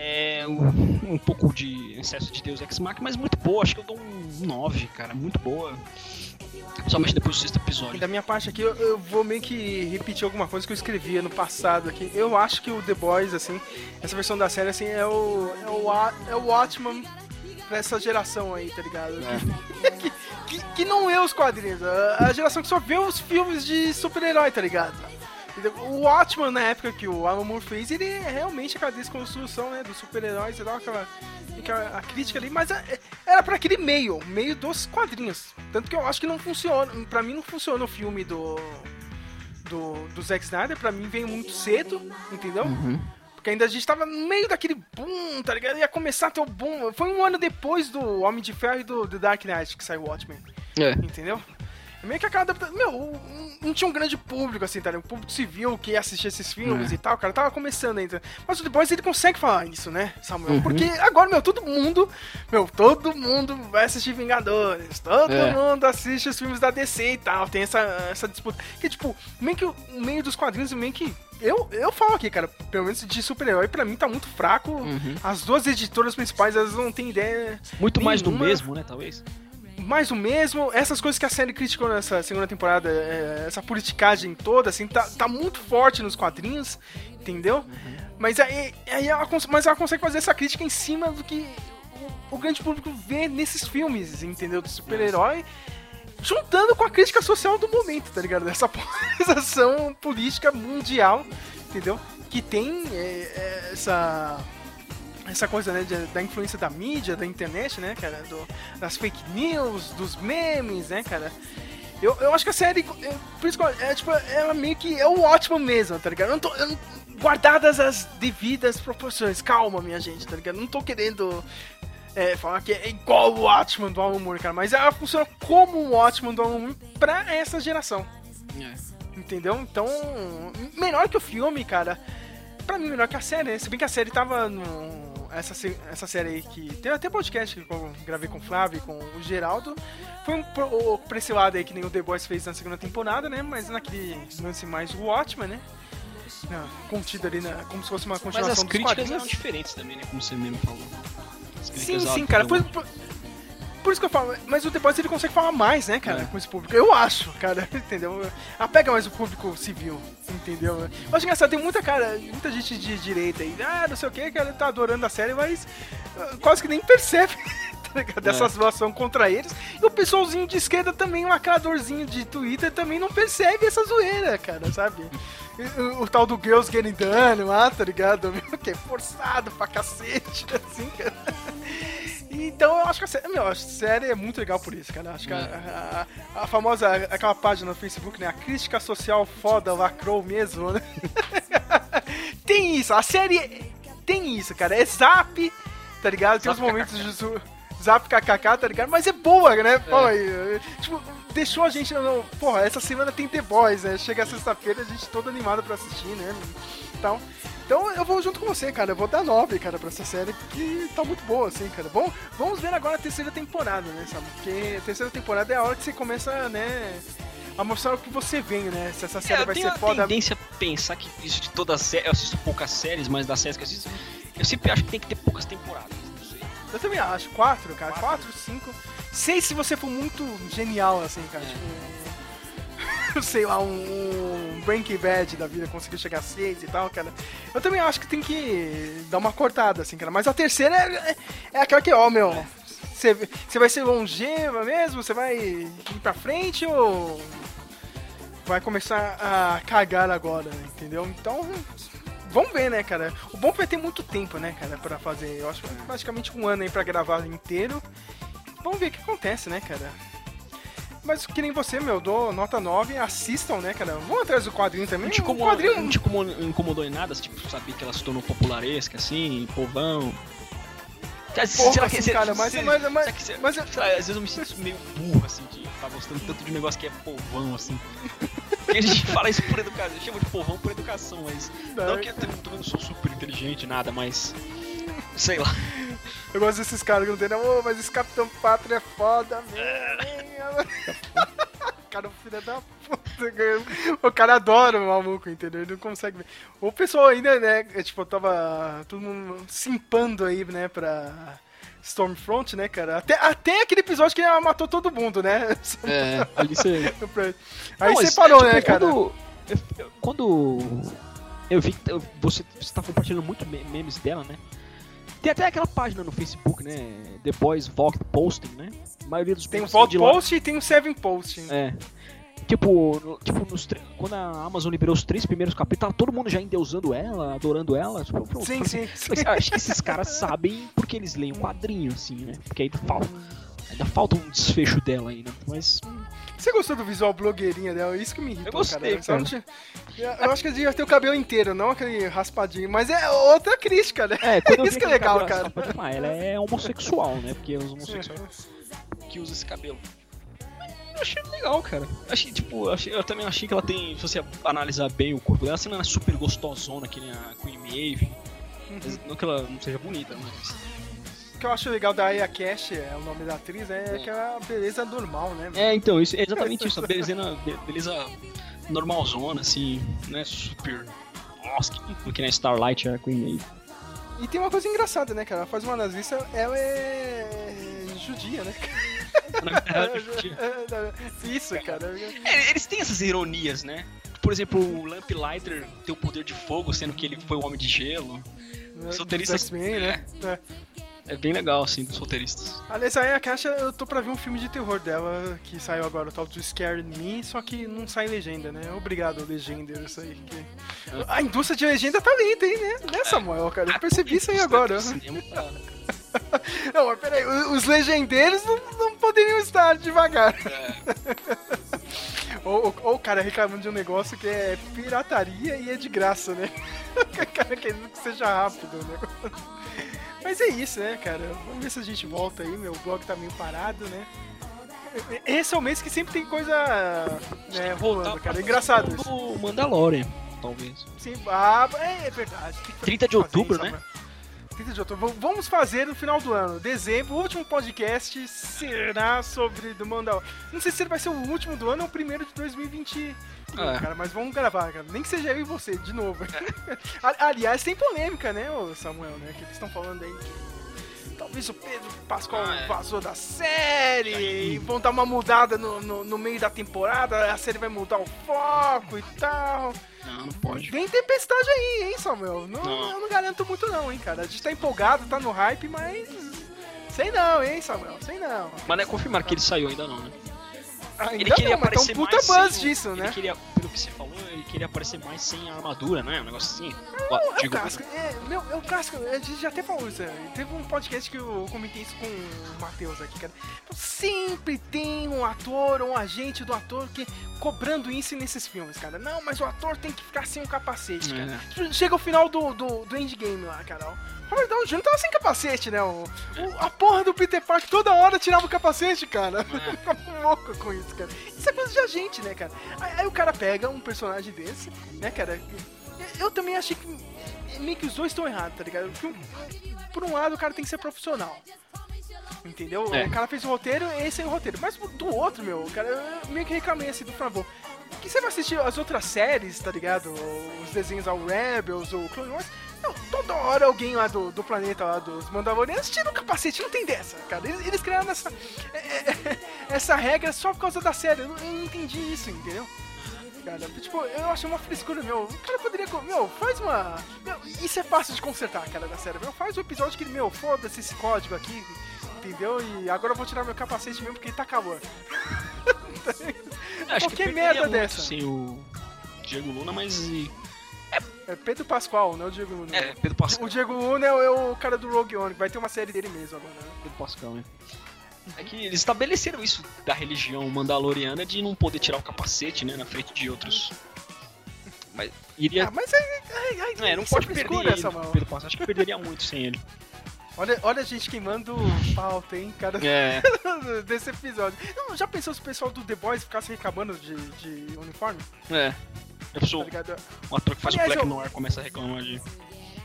É um, um pouco de excesso de Deus Ex Machina, mas muito boa. Acho que eu dou um 9, cara. Muito boa. Principalmente depois do sexto episódio. E da minha parte aqui, eu, eu vou meio que repetir alguma coisa que eu escrevia no passado aqui. Eu acho que o The Boys, assim, essa versão da série, assim, é o, é o, é o Watchman pra essa geração aí, tá ligado? Que, que, que não é os quadrinhos, a, a geração que só vê os filmes de super-herói, tá ligado? O Watchman, na época que o Alan Moore fez, ele é realmente aquela desconstrução, né, dos super-heróis e tal, aquela, aquela a crítica ali, mas é- era pra aquele meio, meio dos quadrinhos. Tanto que eu acho que não funciona, pra mim não funciona o filme do do, do Zack Snyder, pra mim veio muito cedo, entendeu? Porque ainda a gente tava no meio daquele boom, tá ligado? Ia começar a ter o boom. Foi um ano depois do Homem de Ferro e do, do Dark Knight que saiu o Watchmen. É. Entendeu? Meio que aquela adaptação. Meu, não tinha um grande público, assim, tá ligado? Um público civil que ia assistir esses filmes É. e tal, cara. Tava começando ainda. Mas o The Boys ele consegue falar isso, né, Samuel? Uhum. Porque agora, meu, todo mundo. Meu, todo mundo vai assistir Vingadores. Todo É. mundo assiste os filmes da DC e tal. Tem essa, essa disputa. Que, tipo, meio que o meio dos quadrinhos, meio que. Eu, eu falo aqui, cara, pelo menos de super-herói, pra mim tá muito fraco. Uhum. As duas editoras principais, elas não têm ideia. Muito mais do nenhuma mesmo, né, talvez? Mais o mesmo. Essas coisas que a série criticou nessa segunda temporada, é, essa politicagem toda, assim, tá, tá muito forte nos quadrinhos, entendeu? Mas aí, aí ela, mas ela consegue fazer essa crítica em cima do que o, o grande público vê nesses filmes, entendeu? Do super-herói. Juntando com a crítica social do momento, tá ligado? Dessa polarização política mundial, entendeu? Que tem é, é, essa essa coisa, né, de- da influência da mídia, da internet, né, cara, do- das fake news, dos memes, né, cara. Eu, eu acho que a série, é, por isso que eu- é, tipo, ela meio que é o ótimo mesmo, tá ligado? Eu não tô, eu não- guardadas as devidas proporções, calma, minha gente, tá ligado? Não tô querendo é, falar que é igual o Watchman do Alan Moore, cara, mas ela funciona como o Watchman do Alan Moore pra essa geração. Entendeu? Então, melhor que o filme, cara. Pra mim, melhor que a série, né? Se bem que a série tava no. Essa, essa série aí que. Tem até podcast que eu gravei com o Flávio e com o Geraldo. Foi um pro, pra esse lado aí que nem o The Boys fez na segunda temporada, né? Mas naquele lance mais o Watchmen, né? Não, contido ali, na, como se fosse uma Mas continuação as dos críticas eram diferentes também, né? Como você mesmo falou. As Sim, sim, cara. Por, filme. por, por isso que eu falo, mas o The Boys ele consegue falar mais, né, cara, É. com esse público. Eu acho, cara, entendeu? Apega mais o público civil, entendeu? Eu acho engraçado, tem muita cara, muita gente de direita aí, ah, não sei o que, cara, tá adorando a série, mas ah, quase que nem percebe. tá ligado? Dessa É. situação contra eles. E o pessoalzinho de esquerda também, um lacradorzinho de Twitter, também não percebe essa zoeira, cara, sabe? O, o tal do Girls Getting Done lá, tá ligado? Que é forçado pra cacete, assim, cara. Então eu acho que a série, meu, a série é muito legal por isso, cara. Acho que a, a- a famosa, aquela página no Facebook, né? A crítica social foda lacrou mesmo, né? tem isso, a série tem isso, cara. É zap, tá ligado? Tem os momentos de zap kkk, tá ligado? Mas é boa, né? Pô, e, tipo, deixou a gente. Porra, essa semana tem The Boys, né? Chega sexta-feira, a gente todo animado pra assistir, né? Então, então eu vou junto com você, cara. Eu vou dar 9, cara, pra essa série, porque tá muito boa, assim, cara. Bom, vamos ver agora a terceira temporada, né, sabe? Porque a terceira temporada é a hora que você começa, né, a mostrar o que você vem, né? Se essa É, série eu vai tenho ser foda. tendência a pensar que isso de todas as séries. Eu assisto poucas séries, mas das séries que eu assisto, eu sempre acho que tem que ter poucas temporadas. Eu também acho. Quatro, cara. Quatro, cinco. Seis se você for muito genial, assim, cara. Tipo. Sei lá, um, um Breaking Bad da vida conseguiu chegar a seis e tal, cara. Eu também acho que tem que dar uma cortada, assim, cara. Mas a terceira é, é, é aquela que, ó, meu. Você vai ser longeva mesmo? Você vai ir pra frente ou. Vai começar a cagar agora, entendeu? Então. Vamos ver, né, cara? O bom é vai ter muito tempo, né, cara, pra fazer. Eu acho praticamente um ano aí pra gravar inteiro. Vamos ver o que acontece, né, cara? Mas que nem você, meu, dou nota 9, assistam, né, cara? Vão atrás do quadrinho também. Não te, o incomodou, quadrinho não te incomodou, em nada? Tipo, saber que ela se tornou popularesca, assim, povão. Será assim, cara, mas- mas- que- lá, às vezes eu me sinto meio burro, assim, de estar gostando tanto de um negócio que é povão, assim. Porque a gente fala isso por educação, chama de povão por educação, mas não, que eu também não sou super inteligente, nada, mas. Sei lá. Eu gosto desses caras que não tem, não. Ô, mas esse Capitão Pátria é foda, meu. cara, o filho da puta. O cara adora o maluco, entendeu? Ele não consegue ver. O pessoal ainda, né? é, Tipo, tava todo mundo simpando aí, né, pra. Stormfront, né, cara? Até, até aquele episódio que ela matou todo mundo, né? É, ali você. Aí você mas, parou, tipo, né, cara? Quando, eu- quando eu vi que eu- você está compartilhando muito me- memes dela, né? Tem até aquela página no Facebook, né? The Boys Vogue Posting, né? A maioria dos Tem são Vault de lá. Post e tem um Seven Post. É. Tipo, no- tipo nos quando a Amazon liberou os três primeiros capítulos, tava todo mundo já endeusando ela, adorando ela. Tipo, pronto, Sim, sim, mas Acho que esses caras sabem porque eles leem um quadrinho, assim, né? Porque ainda falta, ainda falta um desfecho dela ainda. Mas Você gostou do visual blogueirinha dela? Isso que me irritou, Eu gostei, cara. Cara. Eu acho que devia ter o cabelo inteiro, não aquele raspadinho. Mas é outra crítica, né? É, eu Isso que é legal, cabelo cara. ah, ela é homossexual, né? Porque os homossexuais que usam esse cabelo. Eu achei legal, cara. Achei, tipo, eu, achei- eu também achei que ela tem, se você analisar bem o corpo dela, assim, ela não é super gostosona, que nem a Queen Maeve. Mas Não que ela não seja bonita, mas. O que eu acho legal da Aya Cash, é o nome da atriz, é, que é a beleza normal, né? É, então, isso, é exatamente isso. A beleza, be- beleza normalzona, assim, né? Super. Nossa, que, que nem Starlight, a Queen Maeve. E tem uma coisa engraçada, né, cara? Ela faz uma nazista, ela é judia, né? Isso, cara. É, eles têm essas ironias, né? Por exemplo, o Lamplighter tem o poder de fogo, sendo que ele foi o homem de gelo. Os roteiristas. Dos X-Men, né? É. É bem legal, assim, dos roteiristas. Aliás, a Aya Cash, eu tô pra ver um filme de terror dela, que saiu agora, o tal do Scared Me, só que não sai legenda, né? Obrigado, legenda, isso aí. que- A indústria de legenda tá lenta, hein, né? Né, Samuel, cara? Eu percebi isso aí agora. Não, mas peraí, os legendeiros não, não poderiam estar devagar. ou, ou- ou o cara reclamando de um negócio que é pirataria e é de graça, né? o cara querendo que seja rápido o negócio. Mas é isso, né, cara? Vamos ver se a gente volta aí. Meu blog tá meio parado, né? Esse é o mês que sempre tem coisa né, rolando, cara. É engraçado isso. O Mandalorian, talvez. Sim, ah, é, é verdade. Tem que 30 de outubro, né? Samuel. 30 de outubro. Vamos fazer no final do ano. Dezembro, o último podcast será sobre do Mandalorian. Não sei se ele vai ser o último do ano ou o primeiro de 2020. É. Cara, mas vamos gravar, cara. Nem que seja eu e você, de novo. A- Aliás, tem polêmica, né, Samuel, né? Que eles estão falando aí que talvez o Pedro Pascoal Ah, é. vazou da série e vão dar uma mudada no, no, no meio da temporada, a série vai mudar o foco e tal. Não, não pode. Vem tempestade aí, hein, Samuel? Não, Não. Eu não garanto muito não, hein, cara. A gente tá empolgado, tá no hype, mas... Sei não, hein, Samuel? Sei não. Mas não é confirmar que ele saiu ainda não, né? Ainda ele queria não, mas tá um aparecer puta mais buzz sem, disso, ele né? Queria, pelo que você falou, ele queria aparecer mais sem a armadura, né? Um negócio assim. É o Digo, clássico. É, meu, é o clássico. A gente já até falou isso. né? Teve um podcast que eu comentei isso com o Matheus aqui, cara. Sempre tem um ator ou um agente do ator que cobrando isso nesses filmes, cara. Não, mas o ator tem que ficar sem um capacete, cara. É. Chega o final do, do, do Endgame lá, cara. O Robert Downey Jr. tava sem capacete, né? O, o- a porra do Peter Parker toda hora tirava o capacete, cara. Ficava louco com isso, cara. Isso é coisa de agente, né, cara? Aí, aí o cara pega um personagem desse, né, cara? Eu também achei que meio que os dois estão errados, tá ligado? Um- por um lado, o cara tem que ser profissional. Entendeu? É. O cara fez o roteiro, esse é o roteiro. Mas do outro, meu, cara, eu meio que reclamei assim do favor. Que você vai assistir as outras séries, tá ligado? Os desenhos ao Rebels, ou Clone Wars. Não, toda hora alguém lá do, do planeta lá dos Mandalorianos tira o capacete, não tem dessa, cara. Eles, eles criaram essa, é, é, essa regra só por causa da série. Eu não, eu não entendi isso, entendeu? Cara, tipo, eu achei uma frescura, meu. O cara poderia. Meu, faz uma. Meu, isso é fácil de consertar, cara, da série. Meu, faz um episódio que, meu, foda-se esse código aqui, entendeu? E agora eu vou tirar meu capacete mesmo porque tá calor. Acho Qualquer que merda muito dessa. Sem o Diego Luna, mas. e- É Pedro Pascoal, não é o Diego Luna. É, Pedro Pascal. O Diego Luna é o, é o cara do Rogue One, vai ter uma série dele mesmo agora. Né? Pedro Pascal, né? É que eles estabeleceram isso da religião mandaloriana de não poder tirar o capacete, né, na frente de outros. Mas iria. Ah, mas aí. aí, aí É, não isso pode perder. Pedro Pascal. Acho que perderia muito sem ele. Olha, olha a gente queimando pauta, hein, cara, É. desse episódio. Não, já pensou se o pessoal do The Boys ficasse reclamando de, de uniforme? É. Já pensou? Tá ligado? Um ator que faz Aliás, o Black eu- Noir começa a reclamar de.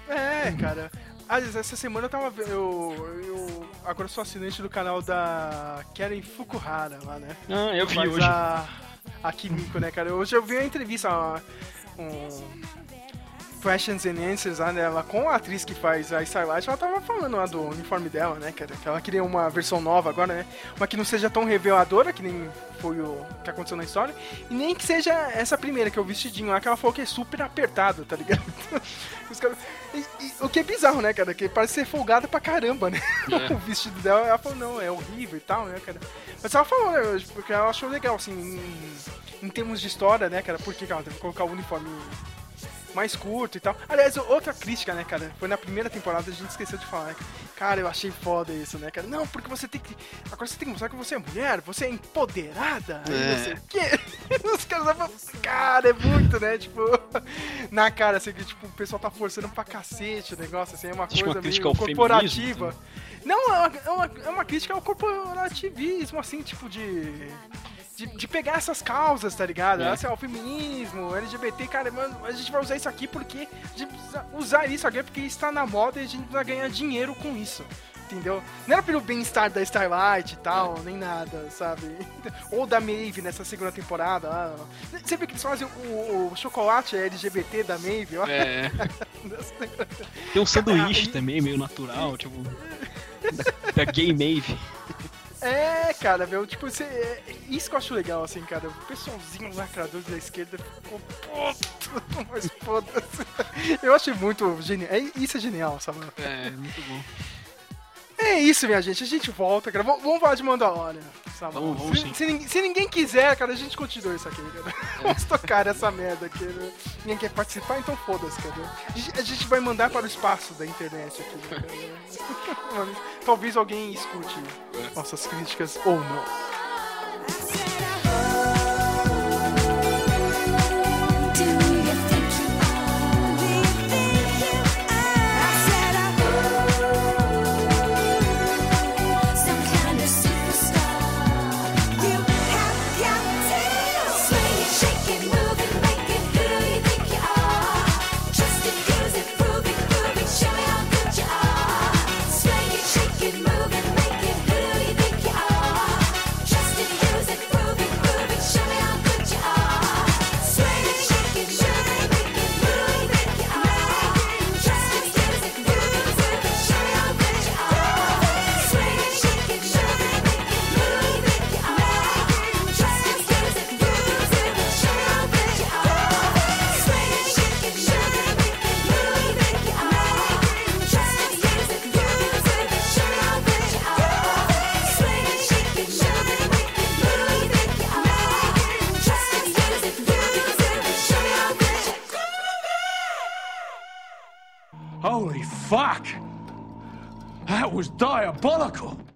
É, cara. Aliás, essa semana eu tava vendo. Eu, eu agora sou assinante do canal da Karen Fukuhara lá, né? Ah, eu vi Faz hoje. A, a Kimiko, né, cara? Hoje eu vi uma entrevista, um. Questions and Answers lá dela com a atriz que faz a Starlight, ela tava falando lá do uniforme dela, né, cara? Que ela queria uma versão nova agora, né? Uma que não seja tão reveladora, que nem foi o que aconteceu na história, e nem que seja essa primeira, que é o vestidinho lá, que ela falou que é super apertado, tá ligado? Os caras- e- e- o que é bizarro, né, cara? Que parece ser folgada pra caramba, né? É. o vestido dela, ela falou, não, é horrível e tal, né, cara? Mas ela falou, né, porque ela achou legal, assim, em, em termos de história, né, cara? Por que que ela teve que colocar o uniforme mais curto e tal. Aliás, outra crítica, né, cara? Foi na primeira temporada, a gente esqueceu de falar, né? Cara, eu achei foda isso, né, cara? Não, porque você tem que. Agora você tem que mostrar que você é mulher, você é empoderada, É. não sei o quê. Os caras cara, é muito, né? Tipo, na cara, assim, que tipo, o pessoal tá forçando pra cacete o negócio, assim, é uma Acho que uma coisa crítica meio corporativa. feminismo Não, é uma, é, uma, é uma crítica ao corporativismo, assim, tipo, de. De, de pegar essas causas, tá ligado? É. Assim, ó, o feminismo, LGBT, cara, mano, a gente vai usar isso aqui porque. A gente precisa usar isso aqui porque está na moda e a gente precisa ganhar dinheiro com isso. Entendeu? Não era pelo bem-estar da Starlight e tal, nem nada, sabe? Ou da Maeve nessa segunda temporada. lá. Sempre que eles fazem o, o chocolate LGBT da Maeve, ó. É. Tem um sanduíche também, meio natural, tipo. Da, da Gay Maeve. É, cara, meu, tipo, você, é, isso que eu acho legal, assim, cara. O pessoalzinho lacrador da esquerda ficou puto, mas foda-se. Eu achei muito genial. É, isso é genial, sabe? É, muito bom. É isso, minha gente. A gente volta, cara. Vamos, vamos falar de Mandalorian. Sabe? Vamos, vamos se, sim. se ninguém, se ninguém quiser, cara, a gente continua isso aqui, cara. Vamos tocar essa merda aqui, né? Ninguém quer participar, então foda-se, cara. A gente- vai mandar para o espaço da internet aqui, né, cara? Talvez alguém escute nossas críticas ou não. Diabolical!